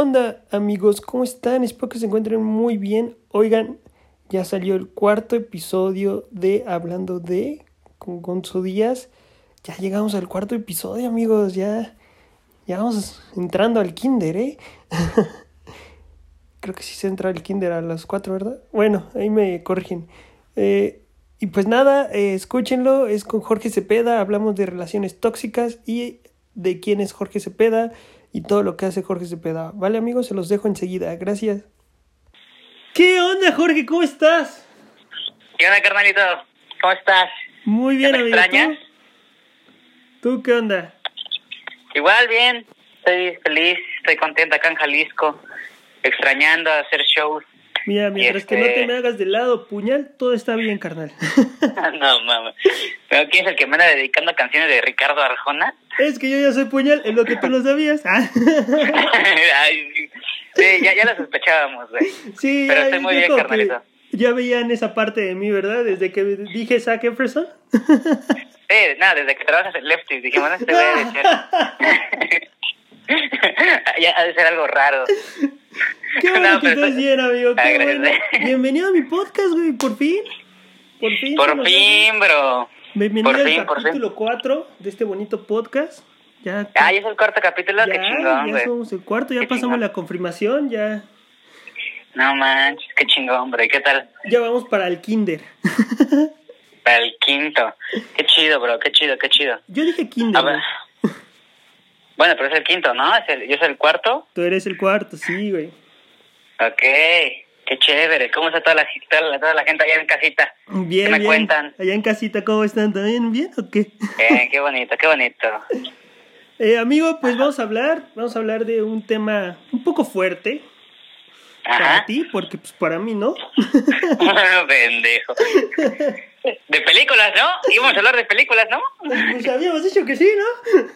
¿Qué onda, amigos? ¿Cómo están? Espero que se encuentren muy bien. Oigan, ya salió el cuarto episodio de Hablando de con Gonzo Díaz. Ya llegamos al cuarto episodio, amigos. Ya, ya vamos entrando al kinder, ¿eh? Creo que sí se entra al kinder a las cuatro, ¿verdad? Bueno, ahí me corrigen. Eh, y pues nada, eh, escúchenlo. Es con Jorge Cepeda. Hablamos de relaciones tóxicas y de quién es Jorge Cepeda y todo lo que hace Jorge Cepeda. Vale, amigos, se los dejo enseguida. Gracias. ¿Qué onda, Jorge? ¿Cómo estás? ¿Qué onda, carnalito? ¿Cómo estás? Muy bien, ¿Me amigo. extrañas? ¿Tú? ¿Tú qué onda? Igual, bien. Estoy feliz, estoy contenta acá en Jalisco, extrañando hacer shows. Mira, mientras que no este- te me hagas de lado, puñal, todo está bien, carnal. no, mames. ¿Pero quién es el que me anda dedicando canciones de Ricardo Arjona? es que yo ya soy puñal, es lo que tú no sabías. Ah. Ay, sí, ya, ya lo sospechábamos, güey. sí, Pero ya, estoy muy bien, carnalito. Ya veían esa parte de mí, ¿verdad? Desde que dije Zac Efron. Sí, nada, desde que trabajas en Lefty, dijimos, no, este güey ha de ser... ya ha de ser algo raro. Qué bueno No, que estás bien, amigo. Qué bueno. Bienvenido a mi podcast, güey, por fin. Por fin. Por fin, bro. Bienvenido Por al fin, capítulo 4 de este bonito podcast. Ya, Ah, ya es el cuarto capítulo, ya, qué chingón, ya güey. somos el cuarto, ya Qué pasamos chingón. la confirmación, ya, No manches, qué chingón. ¿Y qué tal? ya vamos para el kinder. Para el quinto. Qué chido, bro, qué chido, qué chido. Yo dije kinder. A ver. Bueno, pero es el quinto, ¿no? Es el, yo soy el cuarto. Tú eres el cuarto, sí, güey. Ok, qué chévere. ¿Cómo está toda la, toda la, gente allá en casita? Bien, ¿Qué me bien. cuentan? Allá en casita, ¿cómo están? ¿También bien o qué? Eh, qué bonito, qué bonito. Eh, amigo, pues vamos a hablar, vamos a hablar de un tema un poco fuerte para Ajá. ti, porque pues para mí no. Pendejo. De películas, ¿no? Íbamos a hablar de películas, ¿no? Pues habíamos dicho que sí, ¿no?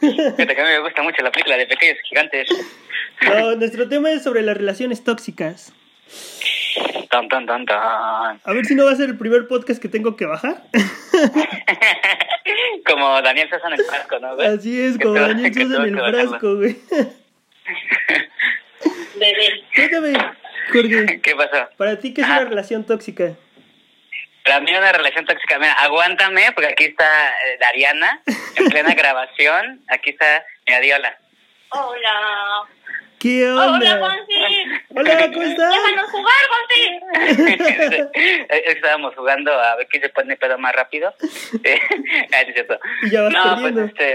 Fíjate que a mí me gusta mucho la película de Pequeños Gigantes. No, nuestro tema es sobre las relaciones tóxicas. Tan, tan, tan, tan. A ver si no va a ser el primer podcast que tengo que bajar. Como Daniel Sosa en el frasco, ¿no? güey? Así es, como Daniel Sosa en el frasco, güey. Bebé. Cuéntame, Jorge, ¿Qué pasó? para ti, ¿qué es Ah. una relación tóxica? Para mí una relación tóxica, mira, aguántame, porque aquí está eh, Dariana, en plena grabación. Aquí está mi Adiola. Hola. ¿Qué Hola, onda? Gonzi. Hola, ¿cómo estás? Déjanos jugar, Gonzi. Estábamos jugando a ver quién se pone pedo más rápido. Ah, ya vas no, perdiendo. pues este.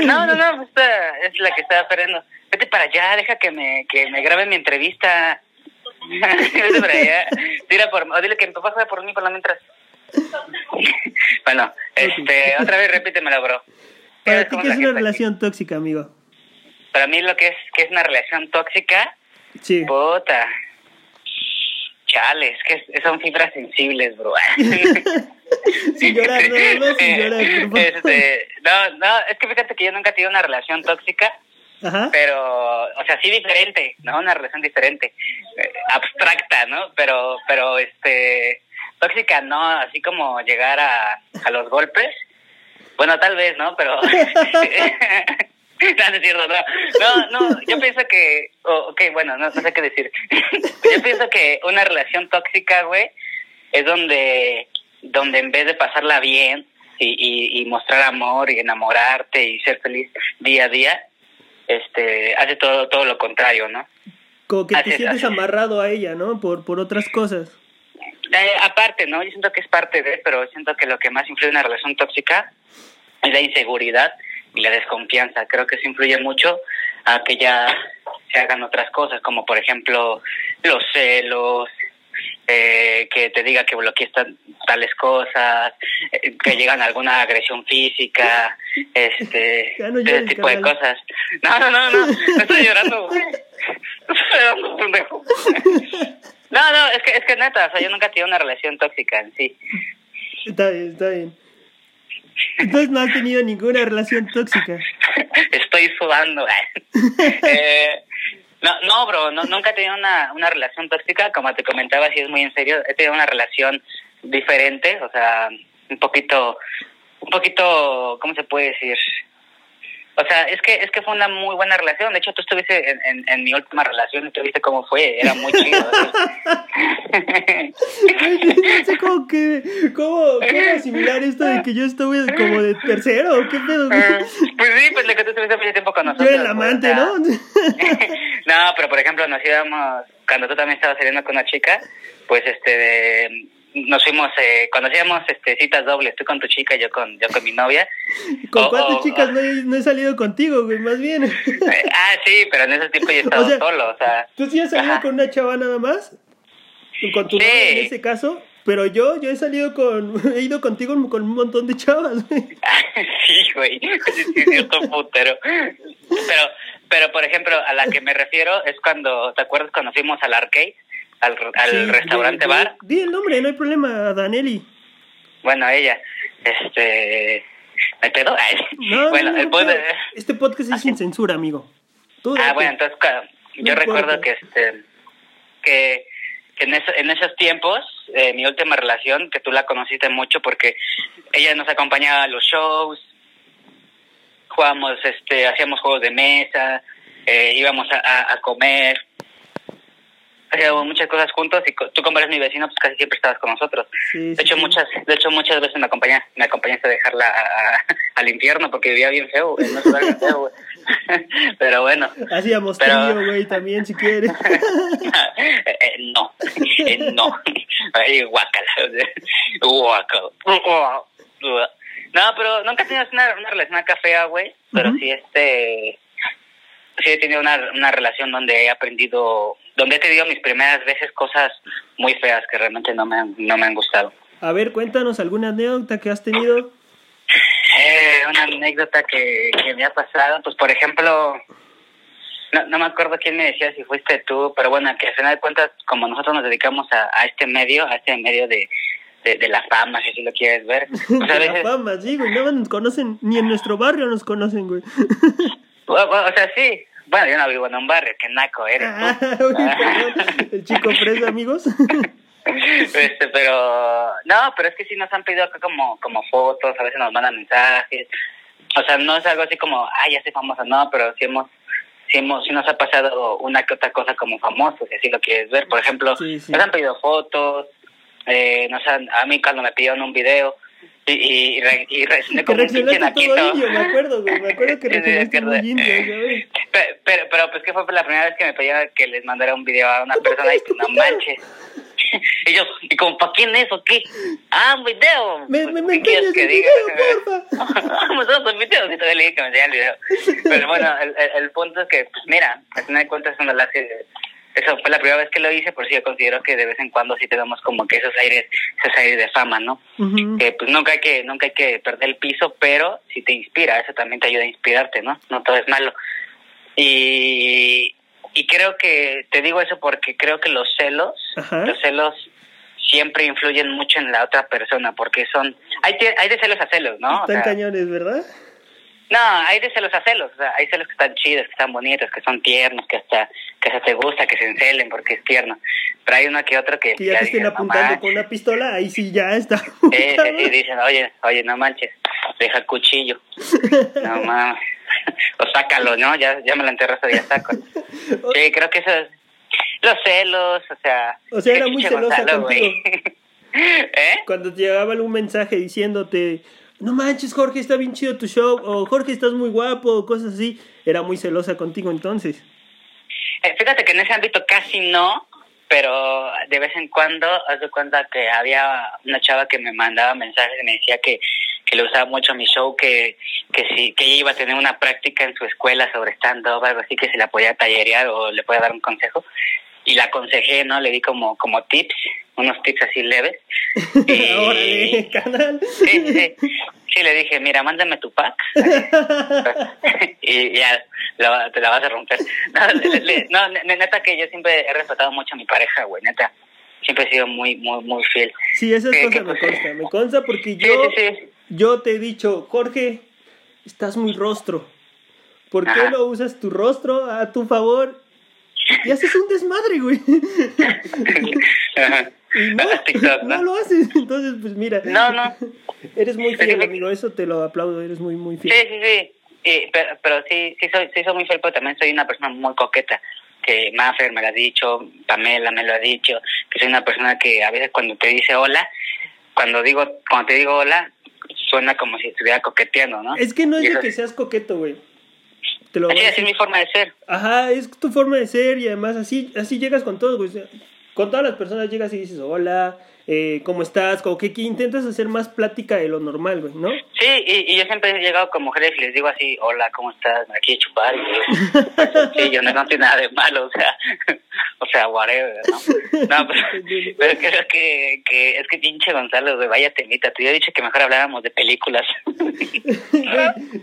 eh, no, no, no, esta es la que estaba perdiendo. Vete para allá, deja que me, que me grabe mi entrevista. Tira por, o dile que mi papá juega por mí por la mientras. bueno, este, otra vez repítemelo, bro. Para ti, ¿Cómo ¿qué es una aquí? relación tóxica, amigo? Para mí lo que es, que es una relación tóxica, Sí. puta. Chales, que es- son fibras sensibles, bro. Sin llorar, no, no, sin llorar, por favor. Este, no, no, es que fíjate que yo nunca he tenido una relación tóxica, Pero, o sea, sí diferente, ¿no? Una relación diferente, eh, abstracta, ¿no? Pero, pero, este, tóxica no, así como llegar a, a los golpes. Bueno, tal vez, ¿no? Pero... No, no, yo pienso que... oh, ok, bueno, no, no sé qué decir. Yo pienso que una relación tóxica, güey, es donde, donde en vez de pasarla bien y, y, y mostrar amor y enamorarte y ser feliz día a día, este, hace todo, todo lo contrario, ¿no? Como que te es, sientes amarrado a ella, ¿no? Por, por otras cosas. Eh, aparte, ¿no? Yo siento que es parte de, pero siento que lo que más influye en una relación tóxica es la inseguridad y la desconfianza. Creo que eso influye mucho a que ya se hagan otras cosas, como por ejemplo los celos, eh, que te diga que bloquees ta- tales cosas, eh, que llegan a alguna agresión física, este, ese tipo de cosas. No, no, no, no, no estoy llorando. No, no, es que, es que neta, o sea, yo nunca he tenido una relación tóxica en sí. Está bien, está bien. Entonces no has tenido ninguna relación tóxica. Estoy sudando. eh, no, no, bro, no, nunca he tenido una, una relación tóxica, como te comentaba, si es muy en serio, he tenido una relación diferente, o sea, un poquito, un poquito, ¿cómo se puede decir? O sea, es que es que fue una muy buena relación. De hecho, tú estuviste en, en, en mi última relación y tú viste cómo fue. Era muy chido. no sé cómo que, cómo, cómo asimilar esto de que yo estuve como de tercero, ¿o ¿qué pedo? güey? pues sí, pues lo que tú estuviste mucho tiempo con nosotros. Yo el amante, sea, ¿no? no, pero por ejemplo, nos íbamos, cuando tú también estabas saliendo con una chica, pues este, de- nos fuimos, eh, cuando hacíamos este, citas dobles, tú con tu chica y yo con, yo con mi novia. ¿Con cuántas chicas no he, no he salido contigo, güey? Más bien. Eh, ah, sí, pero en ese tiempo yo estaba O sea, solo, o sea. ¿Tú sí has salido Ajá. con una chava nada más? Con tu Sí. novia en ese caso. Pero yo, yo he salido con, he ido contigo con un montón de chavas, güey. sí, güey, sí, sí, cierto putero. Pero, pero por ejemplo, a la que me refiero es cuando, ¿te acuerdas cuando fuimos al arcade? Al, al Sí, restaurante bar. Di el nombre, no hay problema, Danelli. Bueno, ella, este, ¿me pedo? Ay, No, bueno, no, no, el punto- no, Este podcast es sin censura, amigo. Tú Ah, bueno, entonces yo recuerdo que este que, que en, eso- en esos tiempos, eh, mi última relación, que tú la conociste mucho porque ella nos acompañaba a los shows, jugábamos, este, hacíamos juegos de mesa, eh, íbamos a, a- a comer, hacíamos muchas cosas juntos y tú como eres mi vecino, pues casi siempre estabas con nosotros. Sí, De hecho, sí. muchas, de hecho muchas veces me acompañaste, me acompañaste a dejarla a- a- al infierno porque vivía bien feo, en bien feo. Pero bueno. Hacíamos Pero- trío, güey, también, si quieres. Eh, no, Eh, no. Ay, guácala. Guácala. No, pero nunca he tenido una, una relación acá fea, güey. Pero Ujú. sí, este. Sí he tenido una, una relación donde he aprendido. Donde he tenido mis primeras veces cosas muy feas que realmente no me han, no me han gustado. A ver, cuéntanos alguna anécdota que has tenido. Eh, una anécdota que, que me ha pasado, pues por ejemplo, no, no me acuerdo quién me decía si fuiste tú, pero bueno, que al final de cuentas, como nosotros nos dedicamos a, a este medio, a este medio de, de, de la fama, si así lo quieres ver, pues a De la veces, fama, sí, güey. No nos conocen, ni en nuestro barrio nos conocen, güey. o, o- o sea, sí, bueno, yo no vivo en un barrio, que naco eres Ah, tú. El chico fresa, amigos. este, pero, no, pero es que sí nos han pedido acá como, como fotos, a veces nos mandan mensajes, o sea, no es algo así como, ay, ya soy famosa, no, pero sí hemos, sí hemos, sí nos ha pasado una que otra cosa como famosos, si así lo quieres ver, por ejemplo, Sí, sí. nos han pedido fotos, eh, nos han, a mí cuando me pidieron un video, y, y, y, re- y reaccioné como un pinche naquito. indio, me acuerdo, güey. Me acuerdo que reaccionaste muy indio, ¿sabes? Pe- Pero, pero, pues que fue la primera vez que me pedía que les mandara un video a una persona y pues no manches. Y yo, ¿y como para quién es o qué? Ah, un video. Me, Pues, me, me ¿qué quieres enseñas el que diga? video, porfa. Vamos a los videos y todavía le dije que me enseñara el video. Pero bueno, el, el, el punto es que, pues mira, al final de cuentas, de las que- eso fue la primera vez que lo hice, por si yo considero que de vez en cuando sí tenemos como que esos aires, esos aires de fama, ¿no? Que pues nunca hay que nunca hay que perder el piso pero si te inspira eso también te ayuda a inspirarte no no todo es malo. Y y creo que te digo eso porque creo que los celos los celos siempre influyen mucho en la otra persona porque son hay hay de celos a celos no O Están sea, cañones, ¿verdad? No hay de celos a celos o sea hay celos que están chidos que están bonitos que son tiernos que hasta que hasta te gusta que se encelen porque es tierno pero hay uno que otro que Que ya te estén dices, "No apuntando manches". con una pistola, ahí sí ya está. Sí, sí, sí, dicen, oye, oye, no manches, deja el cuchillo. No mames. O sácalo, ¿no? Ya, ya me lo enterraste, ya saco. Sí, creo que eso es... Los celos, o sea... O sea, era muy celosa Gonzalo, contigo. ¿Eh? Cuando te llegaba algún mensaje diciéndote, no manches, Jorge, está bien chido tu show, o Jorge, estás muy guapo, o cosas así, era muy celosa contigo entonces. Eh, Fíjate que en ese ámbito casi no, pero de vez en cuando, haz de cuenta que había una chava que me mandaba mensajes y me decía que, que le usaba mucho mi show, que, que sí, que ella iba a tener una práctica en su escuela sobre stand-up, algo así, que se la podía tallerear o le podía dar un consejo. Y la aconsejé, ¿no? Le di como, como tips, unos tips así leves. Y- Órale, canal. Sí, sí, sí. Le dije, mira, mándame tu pack. y ya, la- te la vas a romper. No, le- le- no, ne- neta que yo siempre he respetado mucho a mi pareja, güey, neta. Siempre he sido muy, muy, muy fiel. Sí, esas ¿Qué- cosas qué me cosa? consta, me consta porque yo, sí, sí. yo te he dicho, Jorge, estás muy rostro. ¿Por qué Ajá. no usas tu rostro a tu favor? Y haces un desmadre, güey. Ajá. Y no, TikTok, no ¿no? lo haces. Entonces, pues mira. No, no. Eres muy fiel, amigo. Eso te lo aplaudo. Eres muy, muy Sí, fiel. sí, sí. Y, pero, pero sí, sí soy, sí soy muy fiel, pero también soy una persona muy coqueta. Que Maffer me lo ha dicho, Pamela me lo ha dicho, que soy una persona que a veces cuando te dice hola, cuando digo, cuando te digo hola, suena como si estuviera coqueteando, ¿no? Es que no es de que seas coqueto, güey. Te lo voy a es mi forma de ser. Ajá, es tu forma de ser y además así, así llegas con todos, güey. Con todas las personas llegas y dices, hola, eh, ¿cómo estás? Como que, que intentas hacer más plática de lo normal, güey, ¿no? Sí, y, y yo siempre he llegado con mujeres y les digo así, hola, ¿cómo estás? Me quiero chupar. Y, sí, yo no, no tiene nada de malo, o sea, o sea, whatever, ¿no? No, pero, pero creo que, que es que pinche Gonzalo, güey, vaya temita. Te había dicho que mejor habláramos de películas.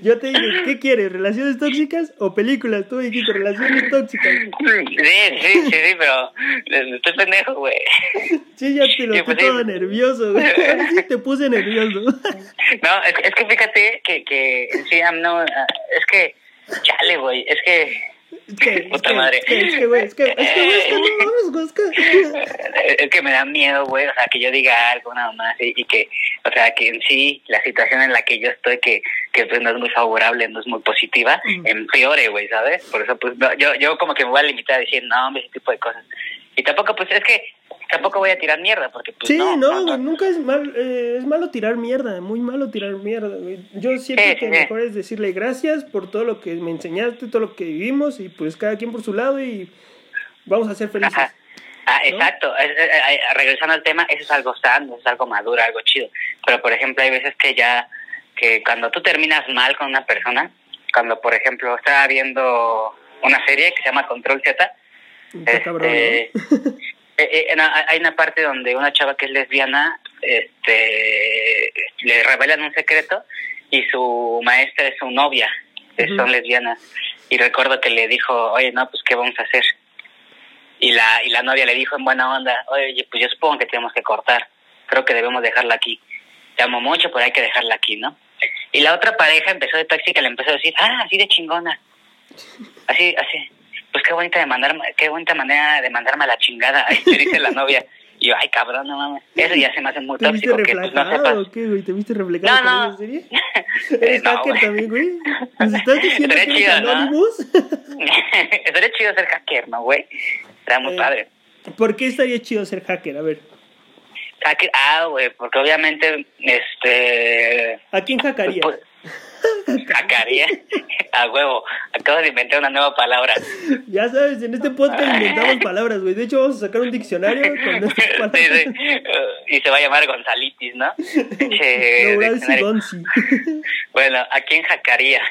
Yo te dije, ¿qué quieres? ¿Relaciones tóxicas o películas? Tú dijiste relaciones tóxicas. Sí, sí, sí, sí, pero estoy pendejo, güey. Sí, ya te lo estoy sí. todo nervioso, güey. Sí te puse nervioso. No, es, es que fíjate que, que sí, no, ah, es que, chale, güey, es que, Es que, es Puta que, madre. es que, es que, güey, es que, es es me da miedo, güey, o sea, que yo diga algo nada más y, y que, o sea, que en sí la situación en la que yo estoy, que, que pues no es muy favorable, no es muy positiva, empeore, güey, ¿sabes? Por eso, pues, no, yo, yo como que me voy a limitar a decir, no, hombre, ese tipo de cosas. Y tampoco, pues, es que tampoco voy a tirar mierda, porque, pues, Sí, no, no, güey, nunca es mal, eh, es malo tirar mierda, muy malo tirar mierda, güey. Yo siento Sí, que sí, sí. mejor es decirle gracias por todo lo que me enseñaste, todo lo que vivimos y pues cada quien por su lado y vamos a ser felices. Ajá. Ah, ¿no? exacto. Es- es- regresando al tema, eso es algo sano, es algo maduro, algo chido. Pero, por ejemplo, hay veces que ya, que cuando tú terminas mal con una persona, cuando, por ejemplo, estaba viendo una serie que se llama Control Z, Está cabrón, este, ¿no? eh, eh, no, hay una parte donde una chava que es lesbiana, este, le revelan un secreto y su maestra es su novia, que Ujú. son lesbianas. Y recuerdo que le dijo, oye, no, pues, ¿qué vamos a hacer? Y la, y la novia le dijo en buena onda, oye, pues yo supongo que tenemos que cortar. Creo que debemos dejarla aquí. Te amo mucho, pero hay que dejarla aquí, ¿no? Y la otra pareja empezó de tóxica, le empezó a decir, ah, así de chingona. Así, así. Pues qué bonita de mandarme, qué bonita manera de mandarme a la chingada, ahí te dice la novia. Y yo, ay, cabrón, no mames. Eso ya se me hace muy ¿Te viste tóxico, que pues no sepas. o qué, güey? ¿Te viste reflejado No, no. esa serie? ¿Eres no, hacker güey. también, güey? ¿Nos estás diciendo que Estaría eres chido, ¿no? Anonymous? Estaría chido ser hacker, ¿no, güey? Está muy Eh, padre. ¿Por qué estaría chido ser hacker? A ver, Hacker, ah, güey, porque obviamente, este... ¿a quién hackarías? Pues, hackaría. A huevo. Acabo de inventar una nueva palabra. Ya sabes, en este podcast inventamos palabras, güey. De hecho, vamos a sacar un diccionario con estas palabras. sí. Y se va a llamar Gonzalitis, ¿no? Eh. Sigonzi. Bueno, ¿a quién hackaría?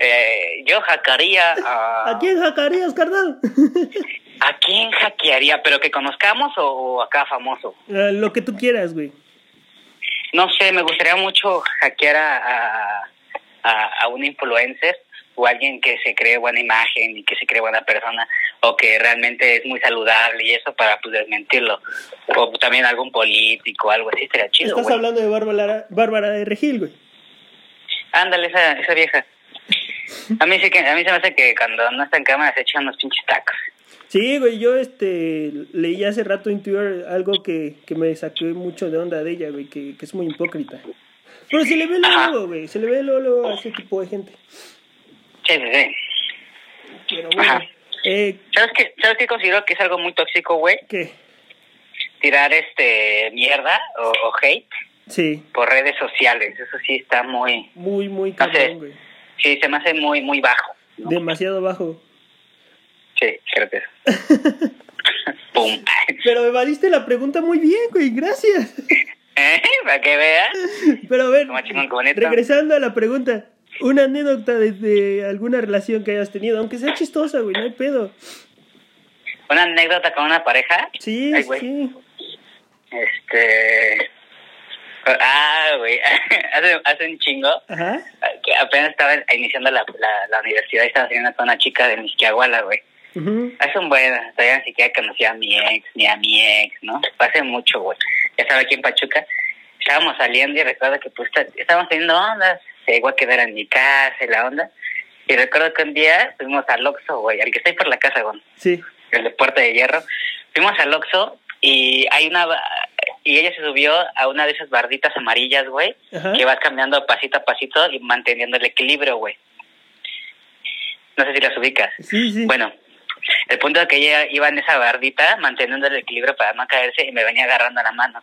Eh, yo hackaría a... ¿A quién hackarías, carnal? ¿A quién hackearía? ¿Pero que conozcamos o acá famoso? Ah, Lo que tú quieras, güey. No sé, me gustaría mucho hackear a, a, a, a un influencer o alguien que se cree buena imagen y que se cree buena persona o que realmente es muy saludable y eso para pues desmentirlo. O también algún político, algo así, estaría chido, Estás güey. hablando de Bárbara, Bárbara de Regil, güey. Ándale, esa, esa vieja. A mí, sí que, a mí se me hace que cuando no está en cámara se echan unos pinches tacos. Sí, güey, yo este leí hace rato en Twitter algo que, que me saqué mucho de onda de ella, güey, que, que es muy hipócrita. Pero se le ve luego, güey, se le ve luego a ese tipo de gente. Sí, sí, sí. Pero bueno, Ajá. eh, ¿Sabes qué, ¿Sabes qué considero que es algo muy tóxico, güey? ¿qué? Tirar este mierda o, o hate Sí, por redes sociales. Eso sí está muy... muy, muy cabrón, güey. Sí, se me hace muy, muy bajo. ¿no? Demasiado bajo. Sí, eso. Pum. Pero evadiste la pregunta muy bien, güey, gracias. ¿Eh? Para que veas. Pero a ver, regresando a la pregunta, una anécdota de, de alguna relación que hayas tenido, aunque sea chistosa, güey, no hay pedo. Una anécdota con una pareja. Sí, Ay, güey. sí. Este... Ah, güey. hace, hace un chingo. Ajá. que apenas estaba iniciando la, la, la universidad y estaba saliendo con una chica de Misquiahuala, güey. Hace un buen, todavía ni siquiera conocía a mi ex, ni a mi ex, ¿no? Hace mucho, güey. Estaba aquí en Pachuca. Estábamos saliendo y recuerdo que pues está- estábamos teniendo ondas. Se llegó a quedar en mi casa y la onda. Y recuerdo que un día fuimos al Oxxo, güey, al que está ahí por la casa, güey, Sí. el de Puerta de Hierro. Fuimos al Oxxo y hay una... Y ella se subió a una de esas barditas amarillas, güey, Ajá. que vas cambiando pasito a pasito y manteniendo el equilibrio, güey. No sé si las ubicas. Sí, sí. Bueno, el punto es que ella iba en esa bardita manteniendo el equilibrio para no caerse y me venía agarrando la mano.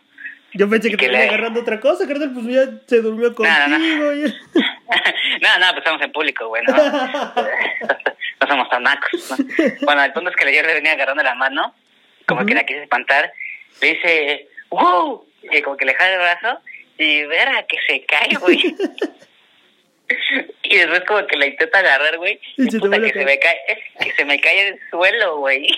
Yo pensé que que te venía le- agarrando otra cosa, carnal, pues ya se durmió contigo. No, no, no. ya. no, no, pues estamos en público, güey, no, no somos tan nacos, ¿no? Bueno, el punto es que yo le venía agarrando la mano, como que Ujú. la quise espantar, le dice, ¡wow! Y como que le jala el brazo y verá que se cae, güey. Y después como que la intenta agarrar, güey. Y Y se puta, que se me cae, que se me cae el suelo, güey.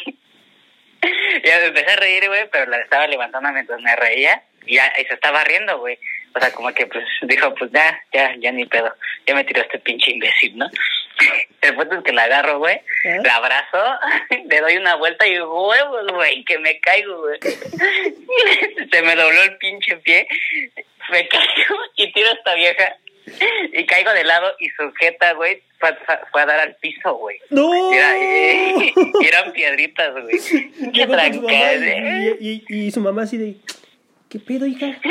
Ya me empecé a reír, güey, pero la estaba levantando mientras me reía y, ya, y se estaba riendo, güey. O sea, como que pues dijo, pues ya, ya, ya ni pedo. Ya me tiró este pinche imbécil, ¿no? El punto es que la agarro, güey, ¿Ah? la abrazo, le doy una vuelta y huevos, güey, que me caigo, güey. Se me dobló el pinche pie, me caigo y tiro a esta vieja y caigo de lado y sujeta, güey, fue, a dar al piso, güey. ¡No! Y, era- y- y eran piedritas, güey. Qué su trancas, y, y- su mamá así de, ¿qué pedo, hija?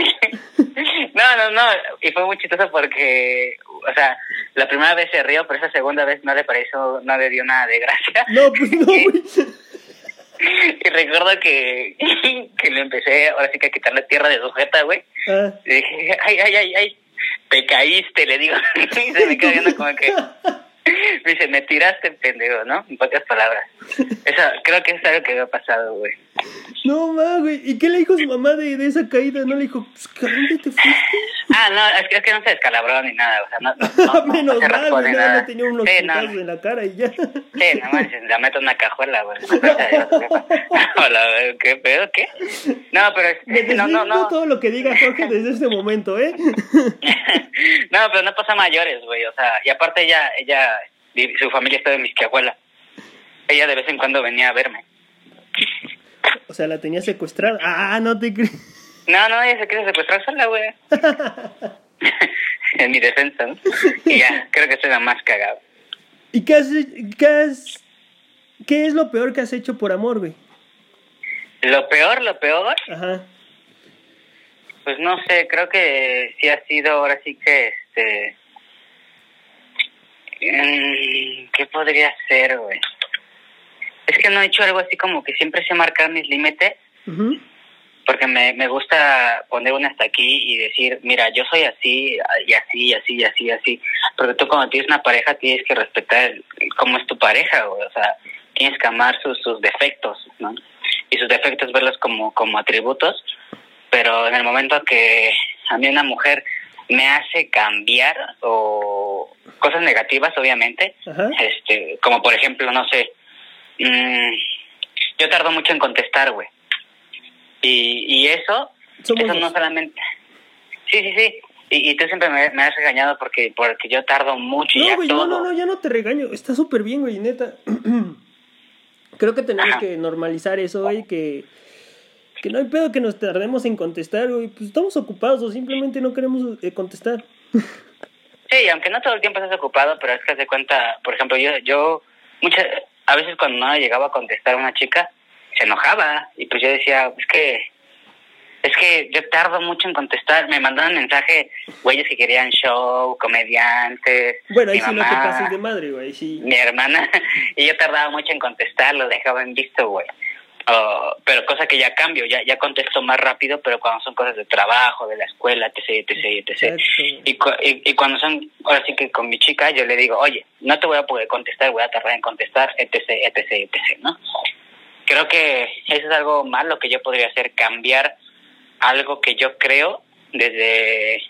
No, no, no. Y fue muy chistoso porque, o sea, la primera vez se rió, pero esa segunda vez no le pareció, no le dio nada de gracia. No, pues no, güey. Y recuerdo que, que le empecé, ahora sí que a quitarle tierra de sujeta, güey. Ah. Y dije, ay, ay, ay, ay, te caíste, le digo. Y se me queda viendo como que, me dice, me tiraste, pendejo, ¿no? En pocas palabras. Eso, creo que es algo que me ha pasado, güey. No, ma, güey. ¿Y qué le dijo su mamá de, de esa caída? ¿No le dijo, pues, ¿a dónde te fuiste? Ah, no, es que, es que no se descalabró ni nada, o sea, no, no, no, no Menos se mal, güey. Nada, no tenía unos Sí, no, en la cara y ya. Sí, no manches, la meto en una cajuela, güey. Hola, güey, ¿qué pedo? ¿Qué? No, pero es, no, no, no. todo lo que diga Jorge desde este momento, ¿eh? no, pero no pasa mayores, güey. O sea, y aparte ella, ella, su familia está en Misquiahuela. Ella de vez en cuando venía a verme. O sea, la tenía secuestrada. Ah, no te crees. No, no, ella se quiere secuestrar sola, güey. en mi defensa, ¿no? Y ya, creo que soy la más cagada. ¿Y qué has, qué has, qué es lo peor que has hecho por amor, güey? Lo peor, lo peor, Ajá. pues no sé, creo que sí ha sido ahora sí que este. mm, ¿Qué podría ser, güey? Es que no he hecho algo así como que siempre sé marcar mis límites. Porque me, me gusta poner una hasta aquí y decir, mira, yo soy así, y así, y así, y así, y así. Porque tú cuando tienes una pareja tienes que respetar el- cómo es tu pareja, güey. O sea, tienes que amar sus, sus defectos, ¿no? Y sus defectos verlos como, como atributos. Pero en el momento que a mí una mujer me hace cambiar o cosas negativas, obviamente, Ajá. este, como por ejemplo, no sé, mm, yo tardo mucho en contestar, güey. Y, y eso, Somos eso no solamente... Sí, sí, sí. Y, y tú siempre me, me has regañado porque porque yo tardo mucho y No, ya güey, todo. no, no, no, ya no te regaño. Está súper bien, güey, neta. Creo que tenemos Ajá. que normalizar eso, güey, que, que no hay pedo que nos tardemos en contestar, güey. Pues estamos ocupados o simplemente no queremos eh, contestar. Sí, aunque no todo el tiempo estás ocupado, pero es que de cuenta, por ejemplo, yo, yo muchas, a veces cuando no llegaba a contestar a una chica, se enojaba y pues yo decía, es que, es que yo tardo mucho en contestar. Me mandaban mensaje, güeyes que querían show, comediantes, Bueno, ahí mi sí no te pases de madre, güey, sí. mi hermana, y yo tardaba mucho en contestar, lo dejaba en visto, güey. Oh, pero cosa que ya cambio, ya, ya contesto más rápido, pero cuando son cosas de trabajo, de la escuela, etc, etc, etc. Y, cu- y, y cuando son, ahora sí que con mi chica, yo le digo, oye, no te voy a poder contestar, voy a tardar en contestar, etc, etc, etc, ¿no? Creo que eso es algo malo que yo podría hacer, cambiar algo que yo creo desde,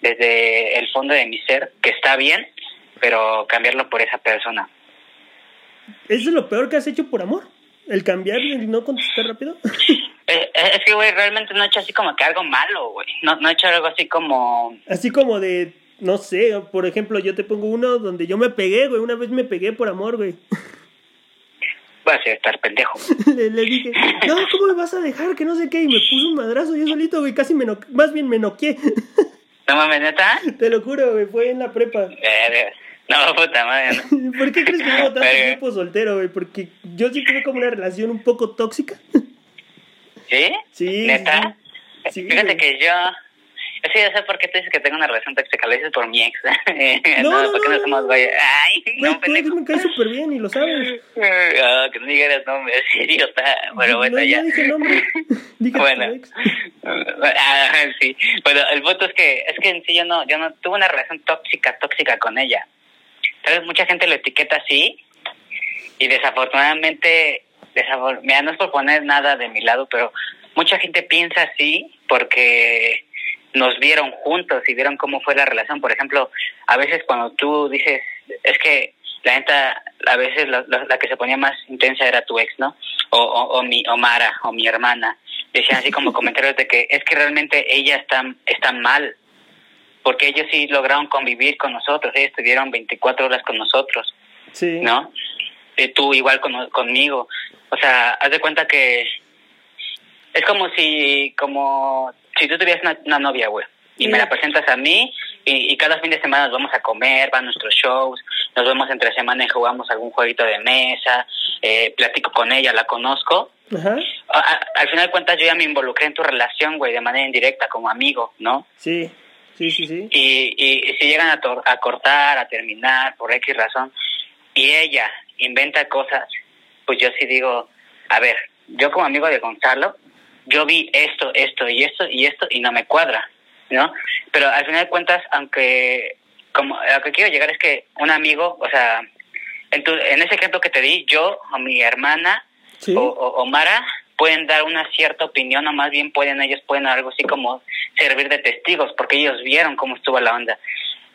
desde el fondo de mi ser, que está bien, pero cambiarlo por esa persona. ¿Eso es lo peor que has hecho por amor? ¿El cambiar y el no contestar rápido? Eh, eh, Es que, güey, realmente no he hecho así como que algo malo, güey. No, no he hecho algo así como... Así como de, no sé, por ejemplo, yo te pongo uno donde yo me pegué, güey. Una vez me pegué por amor, güey. Voy a estar pendejo. le, le dije, no, ¿cómo me vas a dejar? Que no sé qué. Y me puso un madrazo yo solito, güey. Casi me no... Más bien me noqué. ¿No mames, neta? Te lo juro, güey. Fue en la prepa. Eh, no, puta madre, no. ¿Por qué crees que llevo tanto Verga. tiempo soltero, güey? Porque yo sí tuve como una relación un poco tóxica. ¿Sí? Sí, ¿Neta? sí. Sí, Fíjate güey. que yo... Es que ya sé por qué tú dices que tengo una relación tóxica. Lo dices por mi ex. No, no, no, ¿por qué no, no somos no. güey? Ay, Güey, no, pendejo. me cae súper bien y lo sabes. Ah, que no digas nombres, idiota. Bueno, bueno, no, ya. no dije nombre. Dije Bueno. tu ex. Ah, sí. Bueno, el punto es que es que en sí yo no yo no tuve una relación tóxica tóxica con ella. Sabes, mucha gente lo etiqueta así y desafortunadamente desafor- mira, no es por poner nada de mi lado, pero mucha gente piensa así porque nos vieron juntos y vieron cómo fue la relación. Por ejemplo, a veces cuando tú dices, es que la neta, a veces la, la- la que se ponía más intensa era tu ex, ¿no? O, o, o mi o Mara o mi hermana. Decían así como comentarios de que es que realmente ella está, está mal, porque ellos sí lograron convivir con nosotros, ellos estuvieron 24 horas con nosotros. Sí. ¿no? Y tú igual con, conmigo. O sea, haz de cuenta que es como si, como si tú tuvieras una, una novia, güey, y me la presentas a mí y, y cada fin de semana nos vamos a comer, van nuestros shows, nos vemos entre semana y jugamos algún jueguito de mesa, eh, platico con ella, la conozco. A- a- al final de cuentas yo ya me involucré en tu relación, güey, de manera indirecta, como amigo, ¿no? Sí. Sí, sí, sí. y, y, y si llegan a, tor- a cortar, a terminar, por X razón, y ella inventa cosas, pues yo sí digo, a ver, yo como amigo de Gonzalo, yo vi esto, esto y esto y esto y no me cuadra, ¿no? Pero al final de cuentas, aunque, como, a lo que quiero llegar es que un amigo, o sea, en, tu, en ese ejemplo que te di, yo o mi hermana Sí. o, o, o Mara pueden dar una cierta opinión o más bien pueden ellos pueden algo así como servir de testigos porque ellos vieron cómo estuvo la onda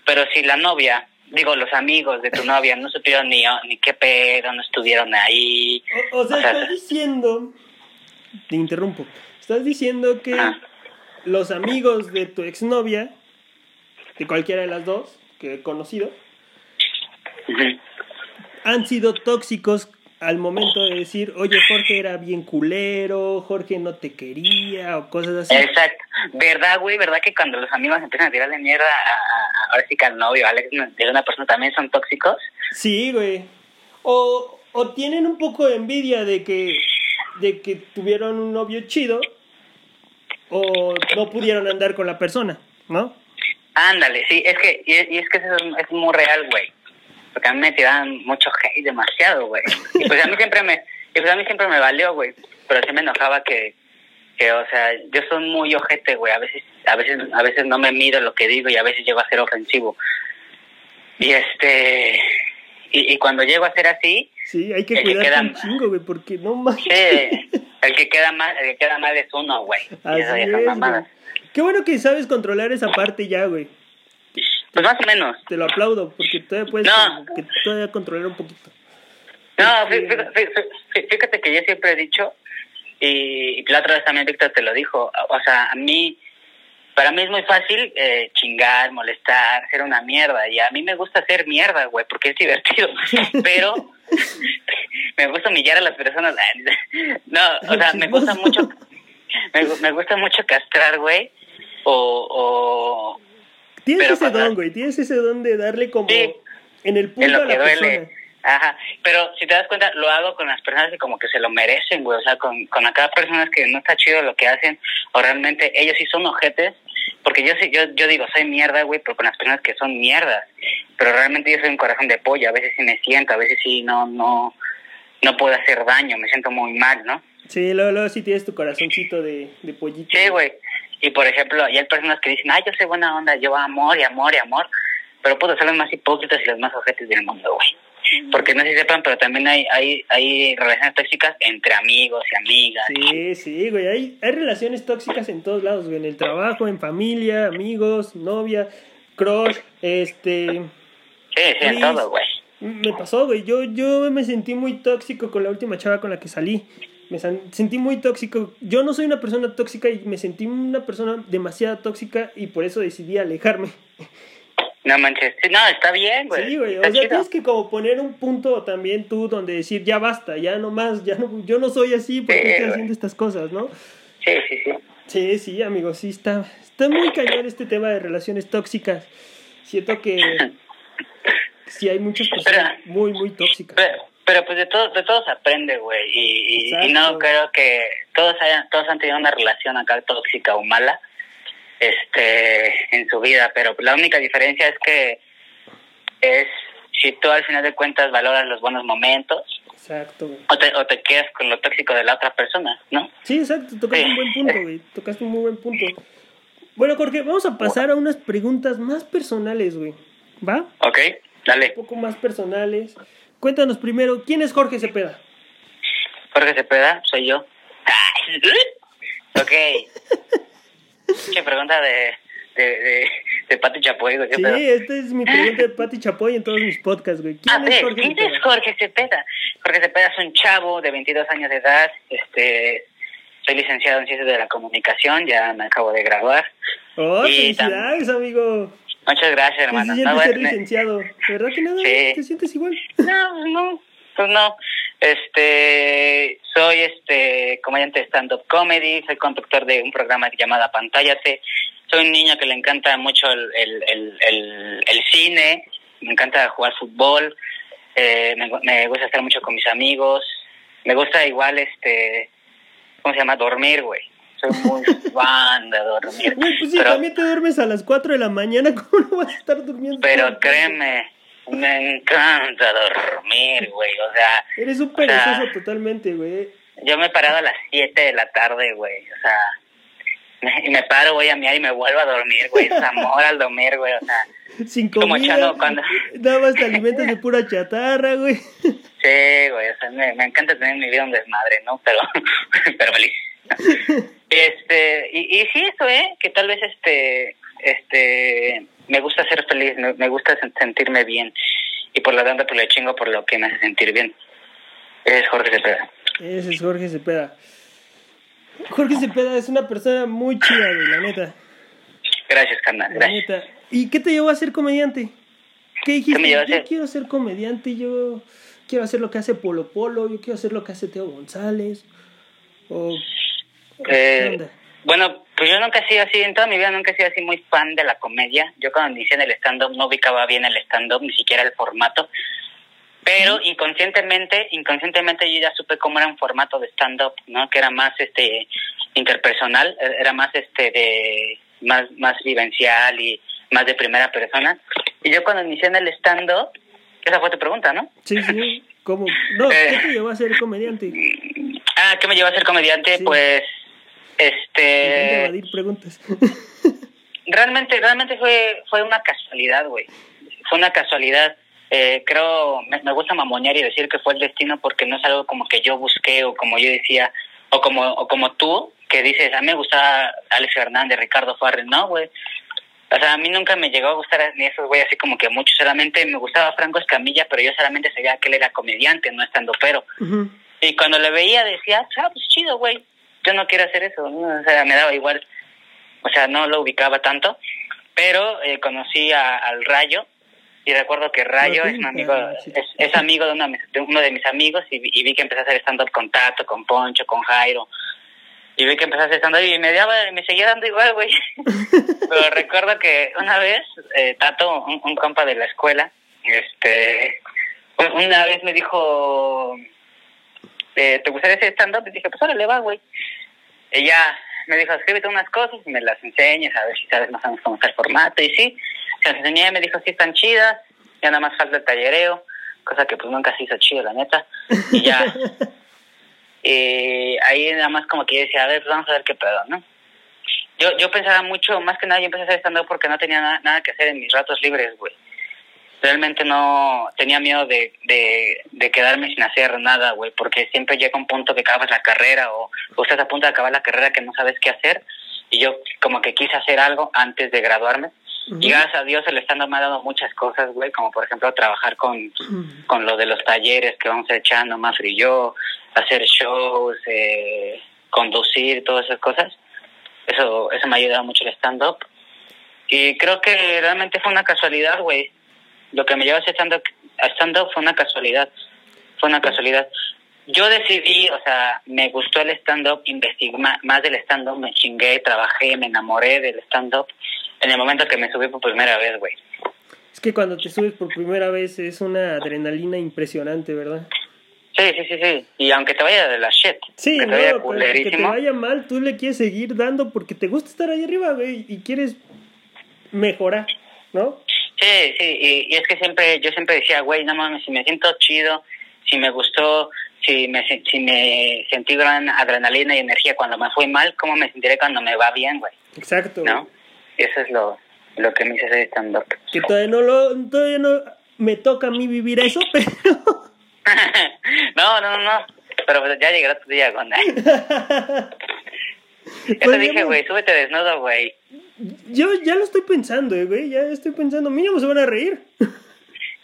pero si la novia digo los amigos de tu novia no supieron ni ni qué pedo no estuvieron ahí O, o sea, O sea, estás diciendo. Te interrumpo. Estás diciendo que los amigos de tu exnovia, de cualquiera de las dos que he conocido, han sido tóxicos al momento de decir, oye, Jorge era bien culero, Jorge no te quería, o cosas así. exacto verdad güey verdad que cuando los amigos empiezan a tirarle mierda a, ahora sí que al novio Alex de una persona también son tóxicos Sí, güey. O, o tienen un poco de envidia de que, de que tuvieron un novio chido, o no pudieron andar con la persona, ¿no? Ándale, sí, es que, y, es que eso es, es muy real, güey. Porque a mí me tiraban mucho hate demasiado, güey. Y pues a mí siempre me, y pues a mí siempre me valió, güey. Pero sí me enojaba que, que, o sea, yo soy muy ojete, güey. A veces, a veces, a veces no me mido lo que digo y a veces llego a ser ofensivo. Y este, y, y cuando llego a ser así, Sí, hay que El que queda- un chingo, güey, porque no más. sí, el que queda mal, el que queda mal es uno, güey. Así eso es, güey. Qué bueno que sabes controlar esa parte ya, güey. Pues más o menos. Te lo aplaudo, porque todavía puedes No. que todavía controlar un poquito. No, fí- fíjate que yo siempre he dicho, y, y la otra vez también Víctor te lo dijo, o sea, a mí, para mí es muy fácil eh, chingar, molestar, ser una mierda, y a mí me gusta hacer mierda, güey, porque es divertido, pero me gusta humillar a las personas, no, o sea, me gusta mucho, me, me gusta mucho castrar, güey, o, o Tienes Pero ese don, güey. Tienes ese don de darle como Sí. En el en punto a lo la que duele. persona. Ajá, pero si te das cuenta, lo hago con las personas que como que se lo merecen, güey. O sea, con, con acá personas que no está chido lo que hacen, o realmente ellos sí son ojetes, porque yo sí, yo, yo digo, soy mierda, güey, pero con las personas que son mierdas. Pero realmente yo soy un corazón de pollo, a veces sí me siento, a veces sí no, no, no puedo hacer daño, me siento muy mal, ¿no? Sí, luego, luego sí tienes tu corazoncito de, de pollito. Sí, güey. Y por ejemplo, y hay personas que dicen, ay, yo soy buena onda, yo amor y amor y amor. Pero puedo ser los más hipócritas y los más ojetes del mundo, güey. Porque no sé si sepan, pero también hay, hay, hay relaciones tóxicas entre amigos y amigas. Sí, sí, güey. Hay, hay relaciones tóxicas en todos lados, güey. En el trabajo, en familia, amigos, novia, crush, este... Sí, sí, en todo, güey. Me pasó, güey. Yo, yo me sentí muy tóxico con la última chava con la que salí. Me sentí muy tóxico. Yo no soy una persona tóxica y me sentí una persona demasiado tóxica y por eso decidí alejarme. No manches. No, está bien, güey. Sí, güey. O sea, chido. tienes que como poner un punto también tú donde decir, ya basta, ya no más, ya no, yo no soy así porque Sí, estoy haciendo estas cosas, ¿no? Sí, sí, sí. Sí, sí, amigo, sí está, está muy cañón este tema de relaciones tóxicas. Siento que sí hay muchas personas Pero- muy, muy tóxicas. Pero, pero pues de todo, de todo se aprende, güey. Y, y, y no creo que todos hayan, todos han tenido una relación acá tóxica o mala. Este en su vida, pero la única diferencia es que es si tú al final de cuentas valoras los buenos momentos Exacto, o te, o te quedas con lo tóxico de la otra persona, ¿no? Sí, exacto, tocaste un buen punto, güey. Tocaste un muy buen punto. Bueno, Jorge, vamos a pasar a unas preguntas más personales, güey. ¿Va? Ok, dale. Un poco más personales. Cuéntanos primero, ¿quién es Jorge Cepeda? Jorge Cepeda, soy yo. ok. Qué pregunta de, de, de, de Pati Chapoy, güey. ¿qué Sí, pedo? esta es mi pregunta de Pati Chapoy en todos mis podcasts, güey. A ¿Quién es ver, Jorge ¿quién Cepeda? es Jorge Cepeda? Jorge Cepeda es un chavo de 22 años de edad. Este, soy licenciado en Ciencias de la Comunicación, ya me acabo de graduar. Oh, Y felicidades, amigo. Muchas gracias, ¿Qué hermano. se No, siente ser licenciado? ¿Verdad que nada? Sí. ¿Te sientes igual? No, no, pues no. Este, soy este comediante de stand-up comedy, soy conductor de un programa llamado Pantállate. Soy un niño que le encanta mucho el, el, el, el, el cine, me encanta jugar fútbol, eh, me, me gusta estar mucho con mis amigos, me gusta igual, este, ¿cómo se llama? Dormir, güey. Soy muy fan de dormir. Pues sí, Pero- también te duermes a las 4 de la mañana. ¿Cómo no vas a estar durmiendo? Pero créeme, me encanta dormir, güey. O sea, Eres un o sea, perezoso totalmente, güey. yo me he parado a las 7 de la tarde, güey. O sea, me, y me paro, voy a mirar y me vuelvo a dormir, güey. Es amor al dormir, güey. O sea, Sin Como comida. Chano cuando- Nada más te alimentas de pura chatarra, güey. sí, güey. O sea, me, me encanta tener mi vida un desmadre, ¿no? Pero, pero feliz. Este, y, y sí, eso, ¿eh? Que tal vez, este, este, me gusta ser feliz, me, gusta sen- sentirme bien. Y por lo tanto, pues le chingo por lo que me hace sentir bien. Es Jorge Cepeda. Ese es Jorge Cepeda. Jorge Cepeda es una persona muy chida, güey, la neta. Gracias, carnal. La Gracias. neta. ¿Y qué te llevó a ser comediante? ¿Qué dijiste? ¿Qué me llevó a yo ser? quiero ser comediante, yo quiero hacer lo que hace Polo Polo, yo quiero hacer lo que hace Teo González. O... o ¿Qué Eh, onda? Bueno, pues yo nunca he sido así, en toda mi vida nunca he sido así muy fan de la comedia. Yo cuando inicié en el stand-up no ubicaba bien el stand-up, ni siquiera el formato. Pero inconscientemente, inconscientemente yo ya supe cómo era un formato de stand-up, ¿no? Que era más este interpersonal, e- era más este de más más vivencial y más de primera persona. Y yo cuando inicié en el stand-up, esa fue tu pregunta, ¿no? Sí, sí. ¿Cómo? No, ¿qué Eh. te llevó a ser comediante? Ah, ¿qué me llevó a ser comediante? Sí. Pues este evadir preguntas. realmente realmente fue fue una casualidad güey. Fue una casualidad. Eh, creo me, me gusta mamonear y decir que fue el destino porque no es algo como que yo busqué o como yo decía o como o como tú que dices a mí me gustaba Alex Fernández Ricardo Farrell no güey o sea a mí nunca me llegó a gustar ni esos güey así como que mucho solamente me gustaba Franco Escamilla pero yo solamente sabía que él era comediante no estando pero. Y cuando le veía decía, ah, pues chido, güey. Yo no quiero hacer eso. ¿no? O sea, me daba igual. O sea, no lo ubicaba tanto. Pero eh, conocí a- al Rayo. Y recuerdo que Rayo es un amigo, es, es amigo de uno de, uno de mis amigos. Y, vi- y vi que empezó a hacer stand-up con Tato, con Poncho, con Jairo. Y vi que empezó a hacer stand-up y me, daba, me seguía dando igual, güey. Pero recuerdo que una vez, eh, Tato, un, un compa de la escuela, este, un- una vez me dijo, eh, ¿te gustaría hacer stand-up? Y dije, pues órale, va, güey. Ella me dijo, escríbete unas cosas y me las enseñas, a ver si sabes más o menos cómo está el formato. Y sí, se las enseñé, me dijo, sí, están chidas, ya nada más falta el tallereo, cosa que pues nunca se hizo chido, la neta. Y ya, eh, ahí nada más como que yo decía, a ver, pues vamos a ver qué pedo, ¿no? Yo, yo pensaba mucho, más que nada, yo empecé a hacer stand-up porque no tenía na- nada que hacer en mis ratos libres, güey. Realmente no tenía miedo de, de, de quedarme sin hacer nada, güey, porque siempre llega un punto que acabas la carrera o, o estás a punto de acabar la carrera que no sabes qué hacer. Y yo como que quise hacer algo antes de graduarme. Y gracias a Dios el stand-up me ha dado muchas cosas, güey, como por ejemplo trabajar con, con lo de los talleres que vamos echando, Mafri y yo, hacer shows, eh, conducir, todas esas cosas. Eso, eso me ha ayudado mucho el stand-up. Y creo que realmente fue una casualidad, güey. Lo que me llevó a stand-up a stand-up fue una casualidad. Fue una casualidad. Yo decidí, o sea, me gustó el stand-up, investigué más del stand-up, me chingué, trabajé, me enamoré del stand-up en el momento que me subí por primera vez, güey. Es que cuando te subes por primera vez es una adrenalina impresionante, ¿verdad? Sí, sí, sí, sí. Y aunque te vaya de la shit. Sí, que no, te vaya pero que te culerísimo. vaya mal, tú le quieres seguir dando porque te gusta estar ahí arriba, güey, y quieres mejorar, ¿no? Sí, sí, y, y es que siempre, yo siempre decía, güey, no mames, si me siento chido, si me gustó, si me, si me sentí gran adrenalina y energía cuando me fue mal, ¿cómo me sentiré cuando me va bien, güey? Exacto. ¿No? Eso es lo, lo que me hizo hacer stand-up. Que todavía no lo, todavía no me toca a mí vivir eso, pero no, no, no, no. Pero pues ya llegará tu día, Gonda. Ya te Pues, dije, güey, súbete desnudo, güey. Yo ya lo estoy pensando, eh, güey, ya estoy pensando, mínimo se van a reír.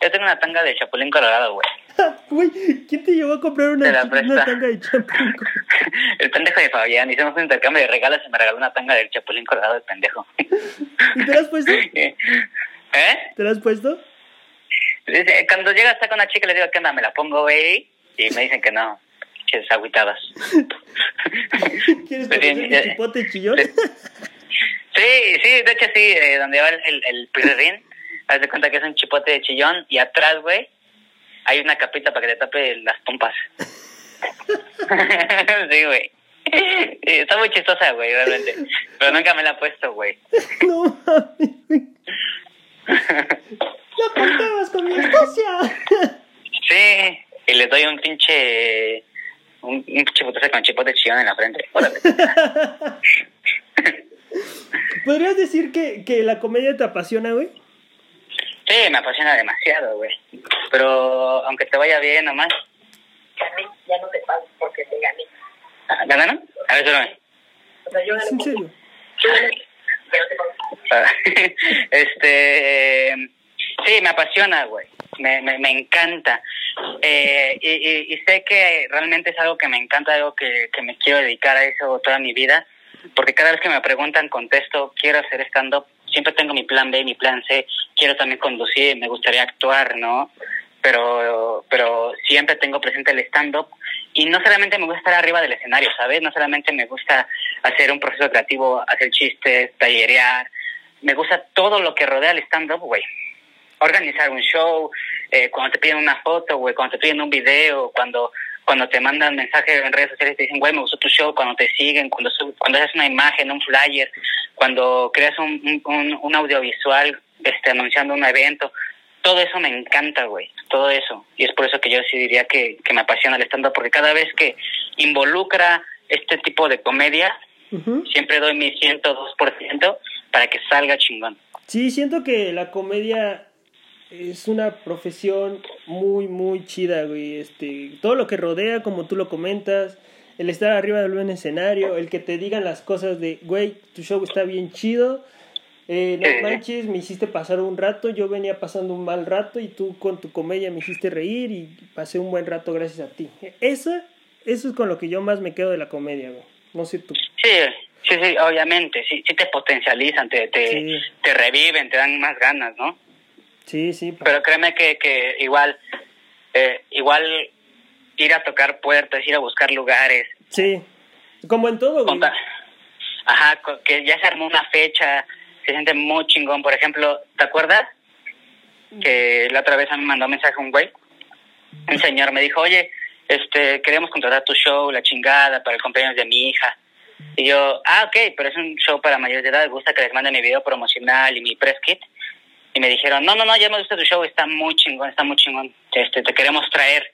Yo tengo una tanga de Chapulín Colorado, güey. Güey, ¿quién te llevó a comprar una, tanga de champú? El pendejo de Fabián. Hicimos un intercambio de regalos y me regaló una tanga del Chapulín Colorado, el pendejo. ¿Y te la has puesto? ¿Eh? ¿Te la has puesto? Cuando llega hasta con una chica le digo, ¿qué onda? ¿Me la pongo, güey? Y me dicen que no. Que agüitadas. ¿Quieres conocer mi chipote chillón? Sí, sí, de hecho sí, eh, donde va el, el, el pirrín, haz de cuenta que es un chipote de chillón y atrás, güey, hay una capita para que te tape las pompas. sí, güey. Sí, Está muy chistosa, güey, realmente. Pero nunca me la he puesto, güey. No mames. La cortabas con mi astucia. Sí, y le doy un pinche... Un, un pinche putazo con chipote chillón en la frente. Órale. ¿Podrías decir que, que la comedia te apasiona, güey? Sí, me apasiona demasiado, güey. Pero aunque te vaya bien nomás. Gané, ya no te pago porque te gané. Ah, ¿Ganaron? A ver, espérame. O sea, yo ¿Es gané. en serio? Tú gané, ya no te pago. Ah, este sí me apasiona güey me, me, me encanta eh, y, y, y sé que realmente es algo que me encanta algo que, que me quiero dedicar a eso toda mi vida porque cada vez que me preguntan contesto quiero hacer stand up siempre tengo mi plan B mi plan C quiero también conducir me gustaría actuar no pero pero siempre tengo presente el stand up y no solamente me gusta estar arriba del escenario sabes no solamente me gusta hacer un proceso creativo hacer chistes tallerear. Me gusta todo lo que rodea el stand-up, güey. Organizar un show, eh, cuando te piden una foto, güey, cuando te piden un video, cuando cuando te mandan mensajes en redes sociales te dicen, güey, me gustó tu show, cuando te siguen, cuando sub- cuando haces una imagen, un flyer, cuando creas un, un, audiovisual este, anunciando un evento, todo eso me encanta, güey, todo eso. Y es por eso que yo sí diría que, que me apasiona el stand-up, porque cada vez que involucra este tipo de comedia, siempre doy mi 102% para que salga chingón. Sí, siento que la comedia es una profesión muy, muy chida, güey. Este, todo lo que rodea, como tú lo comentas, el estar arriba del buen escenario, el que te digan las cosas de, güey, tu show está bien chido. Eh, no manches, me hiciste pasar un rato, yo venía pasando un mal rato y tú con tu comedia me hiciste reír y pasé un buen rato gracias a ti. Eso, eso es con lo que yo más me quedo de la comedia, güey. No sé tú. Sí, sí, sí, obviamente, sí, sí te potencializan, te, te, Sí. te reviven, te dan más ganas, ¿no? Sí, sí. pa- Pero créeme que, que igual, eh, igual ir a tocar puertas, ir a buscar lugares, Sí. Como en todo, güey. ajá, que ya se armó una fecha, se siente muy chingón. Por ejemplo, ¿te acuerdas? Que la otra vez a mí me mandó un mensaje un güey, un señor me dijo, oye, este, queremos contratar tu show, la chingada, para el cumpleaños de mi hija. Y yo, ah, ok, pero es un show para mayores de edad, ¿les gusta que les mande mi video promocional y mi press kit? Y me dijeron, no, no, no, ya me gusta tu show, está muy chingón, está muy chingón, este, te queremos traer,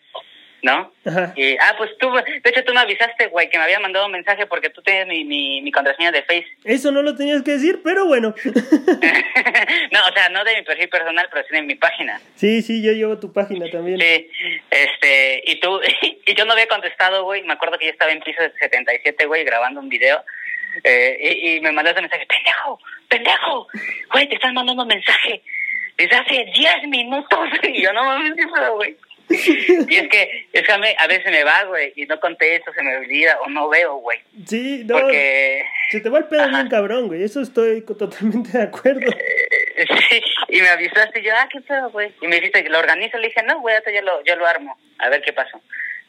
¿no? Ajá. Y, ah, pues tú, de hecho tú me avisaste, güey, que me había mandado un mensaje porque tú tienes mi, mi, mi contraseña de Face. Eso no lo tenías que decir, pero bueno. no, o sea, no de mi perfil personal, pero sí de mi página. Sí, sí, yo llevo tu página también. Sí, este, y tú, y yo no había contestado, güey, me acuerdo que yo estaba en piso 77, güey, grabando un video, eh, y, y me mandaste mensaje, pendejo, pendejo, güey, te están mandando un mensaje desde hace 10 minutos, y yo no mames, ¿qué pedo, güey? Y es que, es que a, mí- a veces me va, güey, y no contesto, se me olvida, o no veo, güey, Sí, no. porque... Se te va el pedo bien cabrón, güey. Eso estoy totalmente de acuerdo. Sí, y me avisaste y yo, ah, qué pedo, güey. Y me dijiste, ¿lo organizo? Le dije, no, güey, ahorita yo lo, yo lo armo, a ver qué pasó,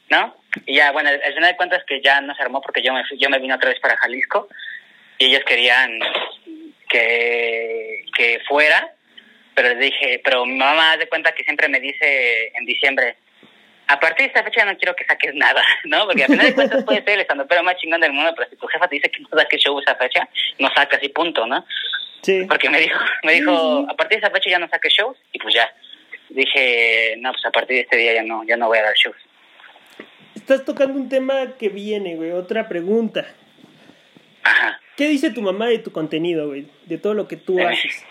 ¿no? Y ya, bueno, al al final de cuentas que ya no se armó porque yo me, yo me vine otra vez para Jalisco y ellos querían que, que fuera, pero les dije, pero mi mamá haz de cuenta que siempre me dice en diciembre, a partir de esta fecha no quiero que saques nada, ¿no? Porque al final de cuentas puede ser el estandopero más chingón del mundo, pero si tu jefa te dice que no saques show esa fecha, no sacas y punto, ¿no? Sí. Porque me dijo, me dijo, a partir de esa fecha ya no saques shows y pues ya. Dije, no, pues a partir de este día ya no, ya no voy a dar shows. Estás tocando un tema que viene, güey. Otra pregunta. Ajá. ¿Qué dice tu mamá de tu contenido, güey? De todo lo que tú Eh. haces.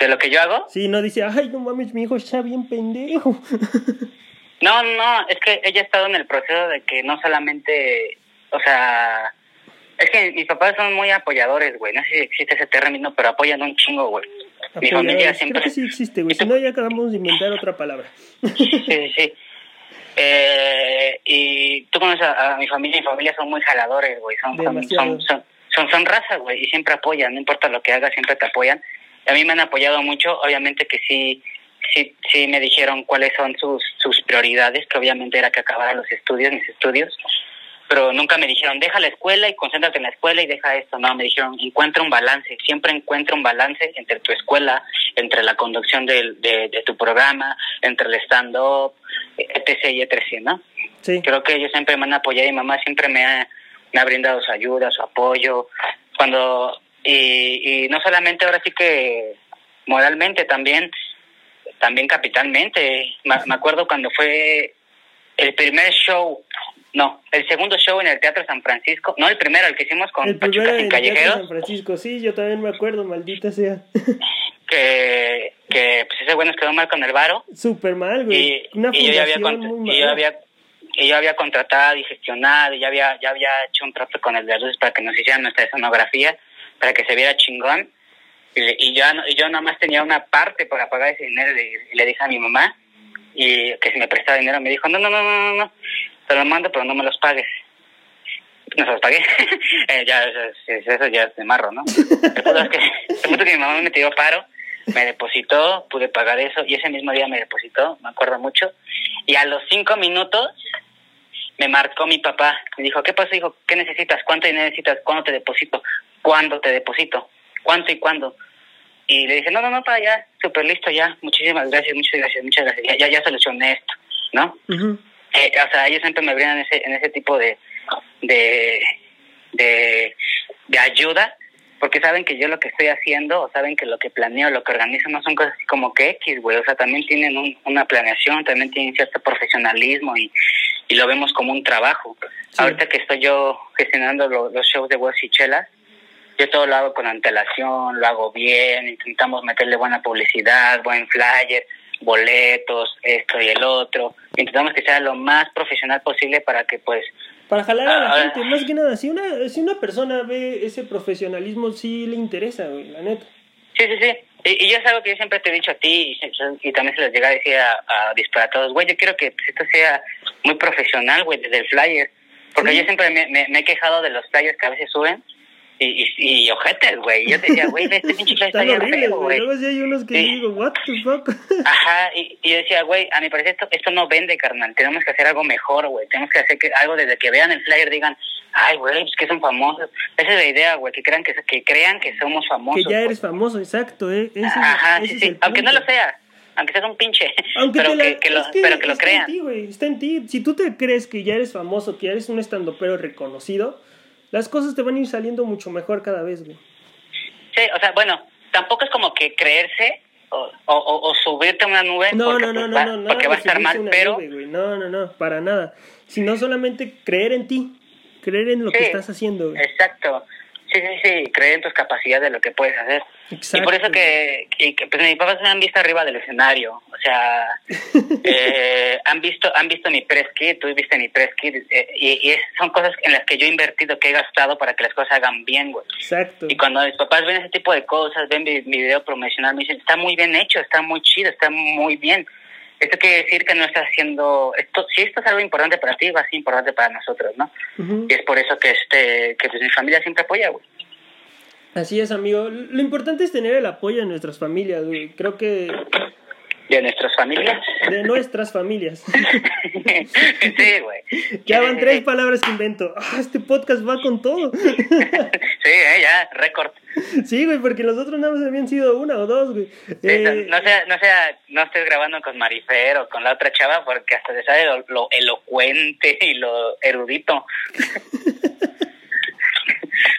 ¿De lo que yo hago? Sí, no dice, ay, no mames, mi hijo está bien pendejo. No, no, es que ella ha estado en el proceso de que no solamente, o sea, es que mis papás son muy apoyadores, güey. No sé si existe ese término, pero apoyan un chingo, güey. Mi familia siempre... Creo que sí existe, güey. Si no, ya acabamos de inventar otra palabra. Sí, sí, sí. Eh, y tú conoces a, a mi familia, mi familia son muy jaladores, güey. Son, son, son, son, son, son raza, güey, y siempre apoyan, no importa lo que hagas, siempre te apoyan. A mí me han apoyado mucho, obviamente que sí, sí, sí me dijeron cuáles son sus, sus prioridades, que obviamente era que acabara los estudios, mis estudios, pero nunca me dijeron, deja la escuela y concéntrate en la escuela y deja esto. No, me dijeron, encuentra un balance, siempre encuentra un balance entre tu escuela, entre la conducción del, de, de tu programa, entre el stand-up, etc. y etc., ¿no? Sí. Creo que ellos siempre me han apoyado y mamá siempre me ha, me ha brindado su ayuda, su apoyo. Cuando y, y no solamente ahora sí que moralmente, también también capitalmente. Me, me acuerdo cuando fue el primer show, no, el segundo show en el Teatro San Francisco, no el primero, el que hicimos con El primero en el Teatro Callejeros, San Francisco. Sí, yo también me acuerdo, maldita sea. que, que pues ese güey nos quedó mal con el varo. Súper mal, güey. y, Una y yo ya había muy y yo había y yo había contratado y gestionado y ya había ya había hecho un trato con el de luces para que nos hicieran nuestra escenografía para que se viera chingón y, y yo no- y yo nada más tenía una parte para pagar ese dinero y le, y le dije a mi mamá y que si me prestaba dinero me dijo no no no no no te lo mando pero no me los pagues no se los pagué Eh, ya eso, ya es de marro no el punto es que el punto que mi mamá me tiró paro me depositó, pude pagar eso y ese mismo día me depositó, me acuerdo mucho. Y a los cinco minutos me marcó mi papá, me dijo, ¿qué pasó? Dijo, ¿qué necesitas? ¿Cuánto dinero necesitas? ¿Cuándo te deposito? ¿Cuándo te deposito? ¿Cuánto y cuándo? Y le dije, no, no, no, para ya, súper listo ya, muchísimas gracias, muchas gracias, muchas gracias, ya, ya, ya solucioné esto, ¿no? Ujú. Eh, o sea, ellos siempre me brindan ese, en ese tipo de, de, de, de ayuda, porque saben que yo lo que estoy haciendo, o saben que lo que planeo, lo que organizo, no son cosas así como que X, güey, o sea, también tienen un- una planeación, también tienen cierto profesionalismo y, y lo vemos como un trabajo. Sí. Ahorita que estoy yo gestionando lo- los shows de huevos y chelas, yo todo lo hago con antelación, lo hago bien, intentamos meterle buena publicidad, buen flyer, boletos, esto y el otro. Intentamos que sea lo más profesional posible para que pues Para jalar a la Ah, gente, más que nada. Si una, si una persona ve ese profesionalismo, sí le interesa, güey, la neta. Sí, sí, sí. Y, y ya es algo que yo siempre te he dicho a ti y, también se los llega a decir a, a disparatados. Güey, yo quiero que pues, esto sea muy profesional, güey, desde el flyer. Porque Sí. yo siempre me, me, me he quejado de los flyers que a veces suben y, y, y ojetes, güey. Yo decía, güey, este pinche flyer está bien feo, güey. Luego sí hay unos que Sí. digo, what the fuck. Ajá, y, y yo decía, güey, a mi parecer esto, esto no vende, carnal. Tenemos que hacer algo mejor, güey. Tenemos que hacer que, algo desde que vean el flyer digan, ay, güey, pues que son famosos. Esa es la idea, güey, que crean que, que crean que somos famosos. que ya eres famoso, exacto, eh. Ese es- Ajá, ese sí, es sí. Aunque no lo sea, aunque seas un pinche. Aunque pero, la- que, que lo, que pero que lo está crean. en ti, güey, está en ti. Si tú te crees que ya eres famoso, que ya eres un estandopero reconocido, las cosas te van a ir saliendo mucho mejor cada vez, güey. Sí, o sea, bueno, tampoco es como que creerse o, o, o- subirte a una nube No, porque, no, no, pues, no, va, no, porque va a estar mal, pero nube, no, no, no, para nada. Sino solamente creer en ti, creer en lo que Sí, estás haciendo, güey. Exacto. Sí, sí, sí, creer en tus capacidades de lo que puedes hacer. Exacto. Y por eso que, y que, pues mis papás me han visto arriba del escenario, o sea, eh, han visto han visto mi press kit, tú viste mi press kit, eh, y, y es- son cosas en las que yo he invertido, que he gastado para que las cosas hagan bien, güey. Exacto. Y cuando mis papás ven ese tipo de cosas, ven mi, mi video promocional, me dicen, está muy bien hecho, está muy chido, está muy bien. Esto quiere decir que no estás haciendo, esto si esto es algo importante para ti, va a ser importante para nosotros, ¿no? Y es por eso que este que pues mi familia siempre apoya, güey. Así es, amigo. Lo importante es tener el apoyo de nuestras familias, güey. Creo que de nuestras familias. De nuestras familias. sí, güey. Ya van tres palabras que invento. Ah, este podcast va con todo. Sí, eh, ya, récord. Sí, güey, porque los otros nada más habían sido una o dos, güey. Sí, Eh, no, sea, no sea, no estés grabando con Marifer o con la otra chava porque hasta te sale lo, lo elocuente y lo erudito.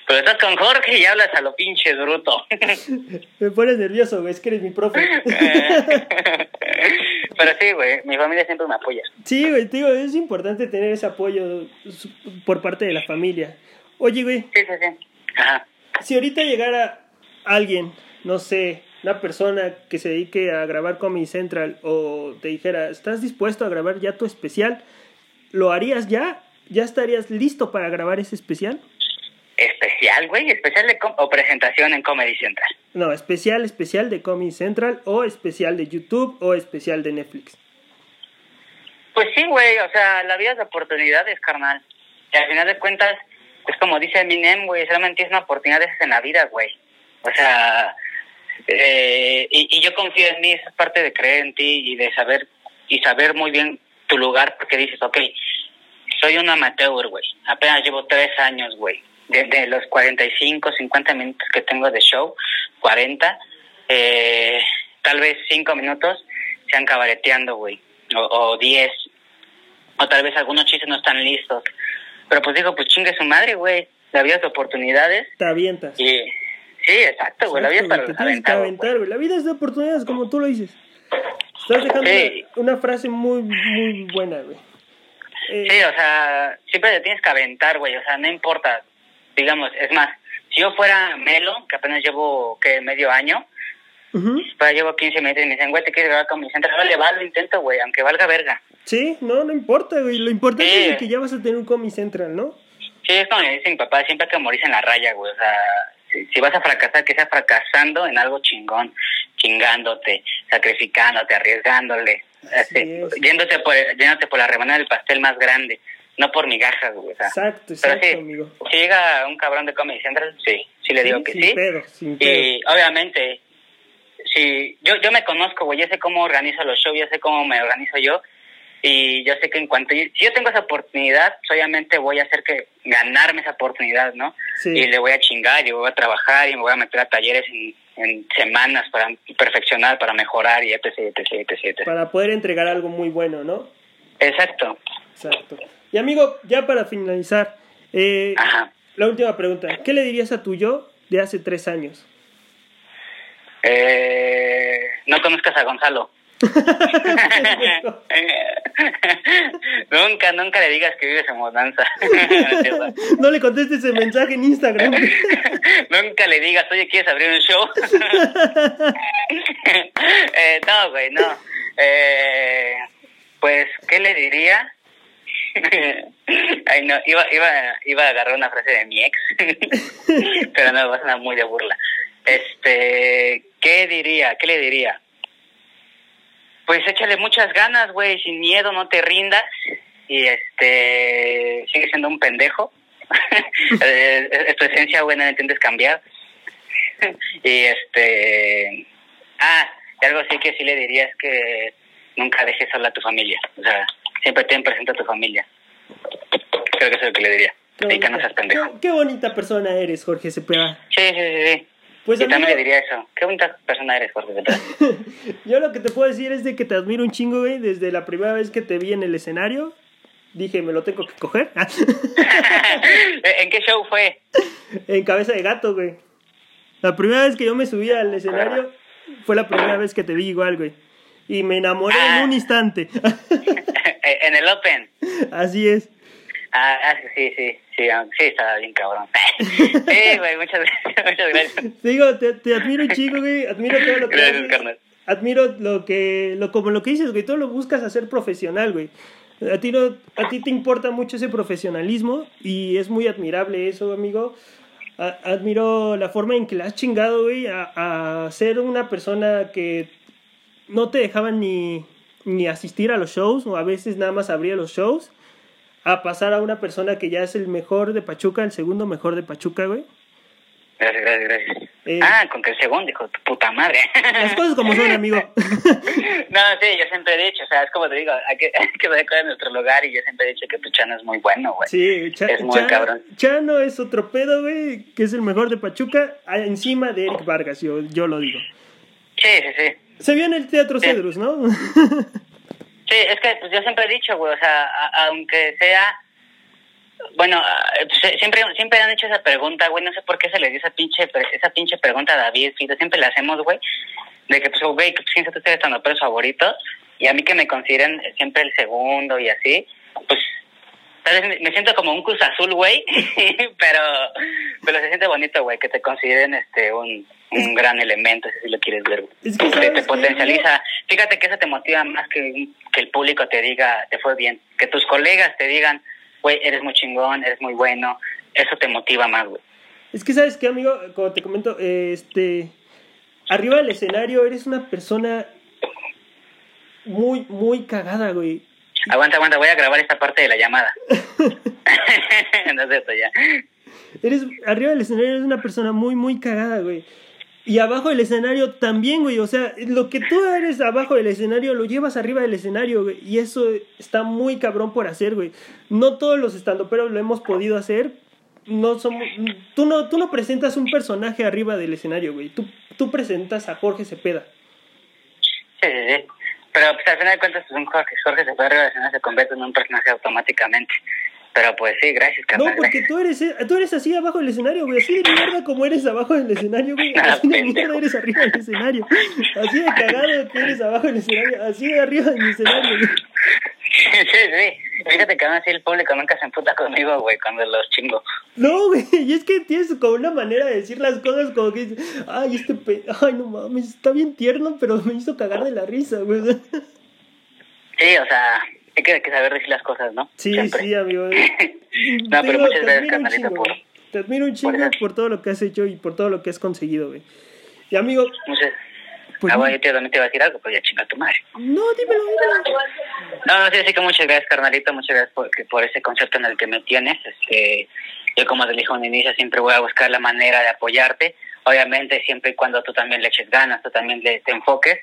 Pero estás con Jorge y hablas a lo pinche bruto. Me pones nervioso, güey, es que eres mi profe. Pero sí, güey, mi familia siempre me apoya. Sí, güey, te digo, es importante tener ese apoyo por parte de la familia. Oye, güey, Sí, sí, sí. Ajá. si ahorita llegara alguien, no sé, una persona que se dedique a grabar Comedy Central o te dijera, ¿estás dispuesto a grabar ya tu especial? ¿Lo harías ya? ¿Ya estarías listo para grabar ese especial? Especial, güey, especial de com- o presentación en Comedy Central. No, especial, especial de Comedy Central o especial de YouTube o especial de Netflix. Pues sí, güey, o sea, la vida es de oportunidades, carnal. Y al final de cuentas, es como dice Eminem, güey, solamente tienes una oportunidad en la vida, güey. O sea, eh, y, y yo confío en mí, esa es parte de creer en ti y de saber, y saber muy bien tu lugar, porque dices, ok, soy un amateur, güey. Apenas llevo tres años, güey. Desde los 45, 50 minutos que tengo de show, 40, eh, tal vez 5 minutos sean cabareteando, güey. O, o 10. O tal vez algunos chistes no están listos. Pero pues digo, pues chingue su madre, güey. La vida es de oportunidades. Te avientas. Y sí, exacto, güey. La vida es para los aventados, aventar, güey. La vida es de oportunidades, como tú lo dices. Estás dejando Sí. una, una frase muy, muy buena, güey. Eh, Sí, o sea, siempre te tienes que aventar, güey. O sea, no importa. Digamos, es más, si yo fuera Melo, que apenas llevo, ¿qué? Medio año, ujú. pues llevo 15 minutos y me dicen, güey, te quieres grabar con mi centro. Vale, va, lo intento, güey, aunque valga verga. Sí, no, no importa, güey. Lo importante Sí. es que ya vas a tener un Comedy Central, ¿no? Sí, es como me dice mi papá, siempre que morirse en la raya, güey. O sea, si, si vas a fracasar, que sea fracasando en algo chingón, chingándote, sacrificándote, arriesgándole, Así este, es. yéndote por, yéndote por la rebanada del pastel más grande, no por migajas, güey. O sea, Exacto, pero exacto, sí, amigo. si llega un cabrón de Comedy Central, sí, sí le digo Sí, que sin sí. pedo, sin pedo. Y obviamente, si yo, yo me conozco, güey, yo sé cómo organizo los shows, yo sé cómo me organizo yo. Y yo sé que en cuanto yo, si yo tengo esa oportunidad, pues, obviamente voy a hacer que ganarme esa oportunidad, ¿no? Sí. Y le voy a chingar, y voy a trabajar, y me voy a meter a talleres en, en semanas para perfeccionar, para mejorar, y etc, etc, etc, etc. Para poder entregar algo muy bueno, ¿no? Exacto. Exacto. Y amigo, ya para finalizar, eh, la última pregunta. ¿Qué le dirías a tu yo de hace tres años? Eh, no conozcas a Gonzalo. nunca, nunca le digas que vives en mudanza. no le contestes ese mensaje en Instagram. nunca le digas, oye, ¿quieres abrir un show? eh, no, güey, no. Eh, pues, ¿qué le diría? Ay, no, iba, iba, iba a agarrar una frase de mi ex, pero no, va a sonar muy de burla. Este, ¿qué diría? ¿Qué le diría? Pues échale muchas ganas, güey, sin miedo, no te rindas. Y este, sigue siendo un pendejo. Eh, es tu esencia, güey, no la intentes cambiar. y este, ah, y algo sí que sí le diría es que nunca dejes sola a tu familia. O sea, siempre ten presente a tu familia. Creo que eso es lo que le diría. Qué que no bonita, seas pendejo. qué- qué bonita persona eres, Jorge Cepeda. Sí, sí, sí, sí. Pues, y también le diría eso. Qué bonita persona eres, Jorge. Cepeda. Yo lo que te puedo decir es de que te admiro un chingo, güey. Desde la primera vez que te vi en el escenario, dije, me lo tengo que coger. ¿En qué show fue? en cabeza de gato, güey. La primera vez que yo me subí al escenario fue la primera vez que te vi igual, güey. Y me enamoré en Ah. un instante. en el Open. Así es. Ah, ah, sí, sí, sí, ah, sí, estaba bien cabrón. Sí, güey, muchas gracias, muchas gracias. Te digo, te, te admiro un chingo, güey. Admiro todo lo que Gracias, haces. carnal. Admiro lo que, lo, como lo que dices, güey. Todo lo buscas hacer profesional, güey. A ti, no, a ti te importa mucho ese profesionalismo y es muy admirable eso, amigo. A- admiro la forma en que la has chingado, güey, a, a ser una persona que no te dejaban ni, ni asistir a los shows o a veces nada más abría los shows a pasar a una persona que ya es el mejor de Pachuca, el segundo mejor de Pachuca, güey. Gracias, gracias, gracias. Eh. Ah, con que el segundo, hijo de puta madre. Las cosas como son, amigo. no, sí, yo siempre he dicho, o sea, es como te digo, hay que, hay que ver nuestro lugar y yo siempre he dicho que tu chano es muy bueno, güey. Sí, Cha- Es muy Cha- cabrón. Chano es otro pedo, güey, que es el mejor de Pachuca, encima de Eric Vargas, yo, yo lo digo. Sí, sí, sí. Se vio en el Teatro. Cedrus, ¿no? Sí, es que pues, yo siempre he dicho, güey, o sea, a- aunque sea... Bueno, siempre siempre han hecho esa pregunta, güey, no sé por qué se le dio esa pinche, esa pinche pregunta a David, Fido, siempre la hacemos, güey, de que, pues, güey, que piensas tú eres pero favorito, y a mí que me consideren siempre el segundo y así, pues, tal vez me- siento como un Cruz Azul, güey, pero, pero se siente bonito, güey, que te consideren este un, un gran elemento, si lo quieres ver, güey. Es que, Te- ¿sabes te potencializa. Fíjate que eso te motiva más que, que el público te diga, te fue bien. Que tus colegas te digan, güey, eres muy chingón, eres muy bueno. Eso te motiva más, güey. Es que, ¿sabes qué, amigo? Como te comento, este... Arriba del escenario eres una persona muy, muy cagada, güey. Aguanta, aguanta, voy a grabar esta parte de la llamada. no es cierto, ya. Eres, arriba del escenario eres una persona muy, muy cagada, güey. Y abajo del escenario también, güey. O sea, lo que tú eres abajo del escenario lo llevas arriba del escenario, güey. Y eso está muy cabrón por hacer, güey. No todos los estandoperos lo hemos podido hacer. No somos, tú, no, tú no presentas un personaje arriba del escenario, güey. Tú, tú presentas a Jorge Cepeda. Sí, sí, sí. Pero pues, al final de cuentas, pues, un Jorge, Jorge se puede relacionar, se convierte en un personaje automáticamente. Pero pues sí, gracias, No, carnal. porque tú eres, tú eres así abajo del escenario, güey. Así de mierda como eres abajo del escenario, güey. Ah, Así de mierda eres arriba del escenario. Así de cagado que eres abajo del escenario. Así de arriba del escenario, güey. Sí, sí. Fíjate que aún así el público nunca se emputa conmigo, güey, cuando los chingo. No, güey. Y es que tienes como una manera de decir las cosas como que dices, ay, este pe... Ay, no mames, está bien tierno, pero me hizo cagar de la risa, güey. Sí, o sea, hay que, hay que saber decir las cosas, ¿no? Sí, Siempre. sí, amigo. No, pero muchas te gracias, admiro un carnalito, chingo, por- güey. Te admiro un chingo por todo lo que has hecho y por todo lo que has conseguido, güey. Y amigo, Muchas... pues... ah, bueno, yo te, también te iba a decir algo, pero ya chinga tu madre. No, dímelo, dímelo. No, no, sí, así que muchas gracias, carnalito, muchas gracias por, por ese concepto en el que me tienes. Este, yo, como te dije al inicio, siempre voy a buscar la manera de apoyarte. Obviamente, siempre y cuando tú también le eches ganas, tú también le, te enfoques,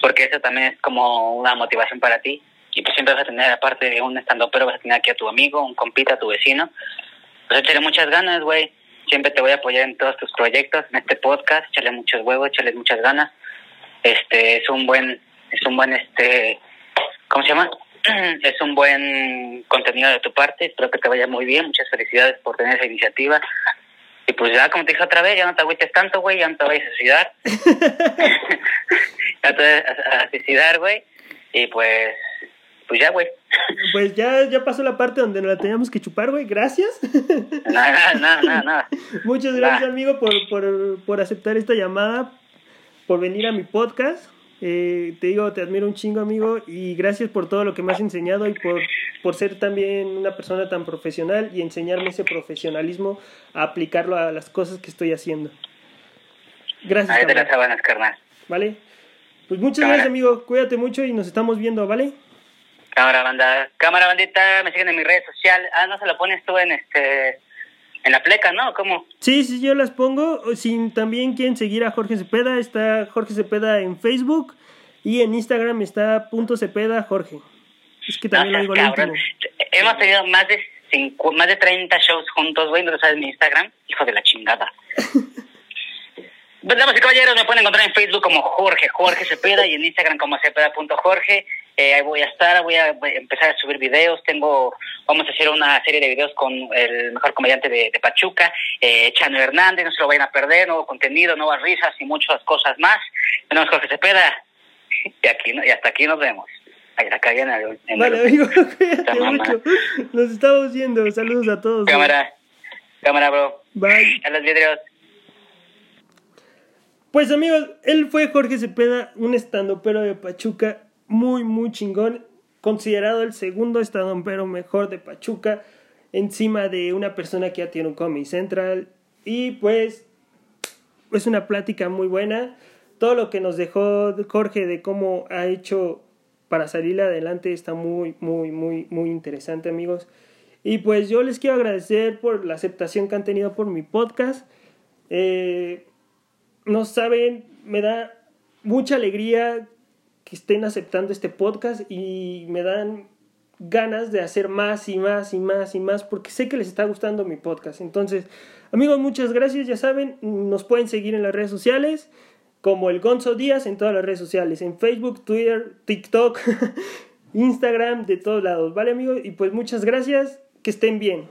porque eso también es como una motivación para ti. Y pues siempre vas a tener, aparte de un estando pero vas a tener aquí a tu amigo, un compita, a tu vecino. Pues échale muchas ganas, güey. Siempre te voy a apoyar en todos tus proyectos, en este podcast. Échale muchos huevos, échale muchas ganas. Este, es un buen, es un buen, este, ¿cómo se llama? Es un buen contenido de tu parte, espero que te vaya muy bien, muchas felicidades por tener esa iniciativa. Y pues ya, como te dije otra vez, ya no te agüites tanto, güey, ya no te vayas a suicidar. ya te vayas a, suicidar, güey. Y pues, pues ya, güey. Pues ya, ya pasó la parte donde nos la teníamos que chupar, güey. Gracias. Nada, nada, nada. Muchas gracias, amigo, por, por, por aceptar esta llamada, por venir a mi podcast. Eh, te digo, te admiro un chingo, amigo, y gracias por todo lo que me has enseñado y por, por ser también una persona tan profesional y enseñarme ese profesionalismo a aplicarlo a las cosas que estoy haciendo. Gracias, Ahí de las sábanas, carnal. ¿vale? Pues muchas Cámara. gracias, amigo. Cuídate mucho y nos estamos viendo, ¿vale? Cámara banda, cámara bandita, me siguen en mis redes sociales. Ah, no se lo pones tú en este, en la pleca, ¿no? ¿Cómo? Sí, sí, yo las pongo. O Si también quieren seguir a Jorge Cepeda, está Jorge Cepeda en Facebook y en Instagram está punto Cepeda Jorge. Es que también No digo al cabrón. Hemos tenido más de cincu- más de 30 shows juntos, güey, no lo sabes en mi Instagram, hijo de la chingada. Pues, damas y caballeros, me pueden encontrar en Facebook como Jorge, Jorge Cepeda, y en Instagram como cepeda.jorge. Eh, ahí voy a estar, voy a empezar a subir videos. Tengo, vamos a hacer una serie de videos con el mejor comediante de, de Pachuca, eh, Chano Hernández, no se lo vayan a perder, nuevo contenido, nuevas risas y muchas cosas más. Es Jorge Cepeda, y, aquí, y hasta aquí nos vemos. Ahí la cagué en el... en Vale, el- amigo, cuídate mucho. Nos estamos viendo. Saludos a todos. Cámara, cámara, bro. Bye. A los vidrios. Pues amigos, él fue Jorge Cepeda, un estandopero de Pachuca muy, muy chingón. Considerado el segundo estandompero mejor de Pachuca, encima de una persona que ya tiene un Comedy Central. Y pues, es una plática muy buena. Todo lo que nos dejó Jorge de cómo ha hecho para salir adelante está muy, muy, muy, muy interesante, amigos. Y pues yo les quiero agradecer por la aceptación que han tenido por mi podcast. Eh, no saben, me da mucha alegría que estén aceptando este podcast y me dan ganas de hacer más y más y más y más porque sé que les está gustando mi podcast. Entonces, amigos, muchas gracias. Ya saben, nos pueden seguir en las redes sociales como el Gonzo Díaz en todas las redes sociales, en Facebook, Twitter, TikTok, Instagram, de todos lados. ¿Vale, amigos? Y pues muchas gracias. Que estén bien.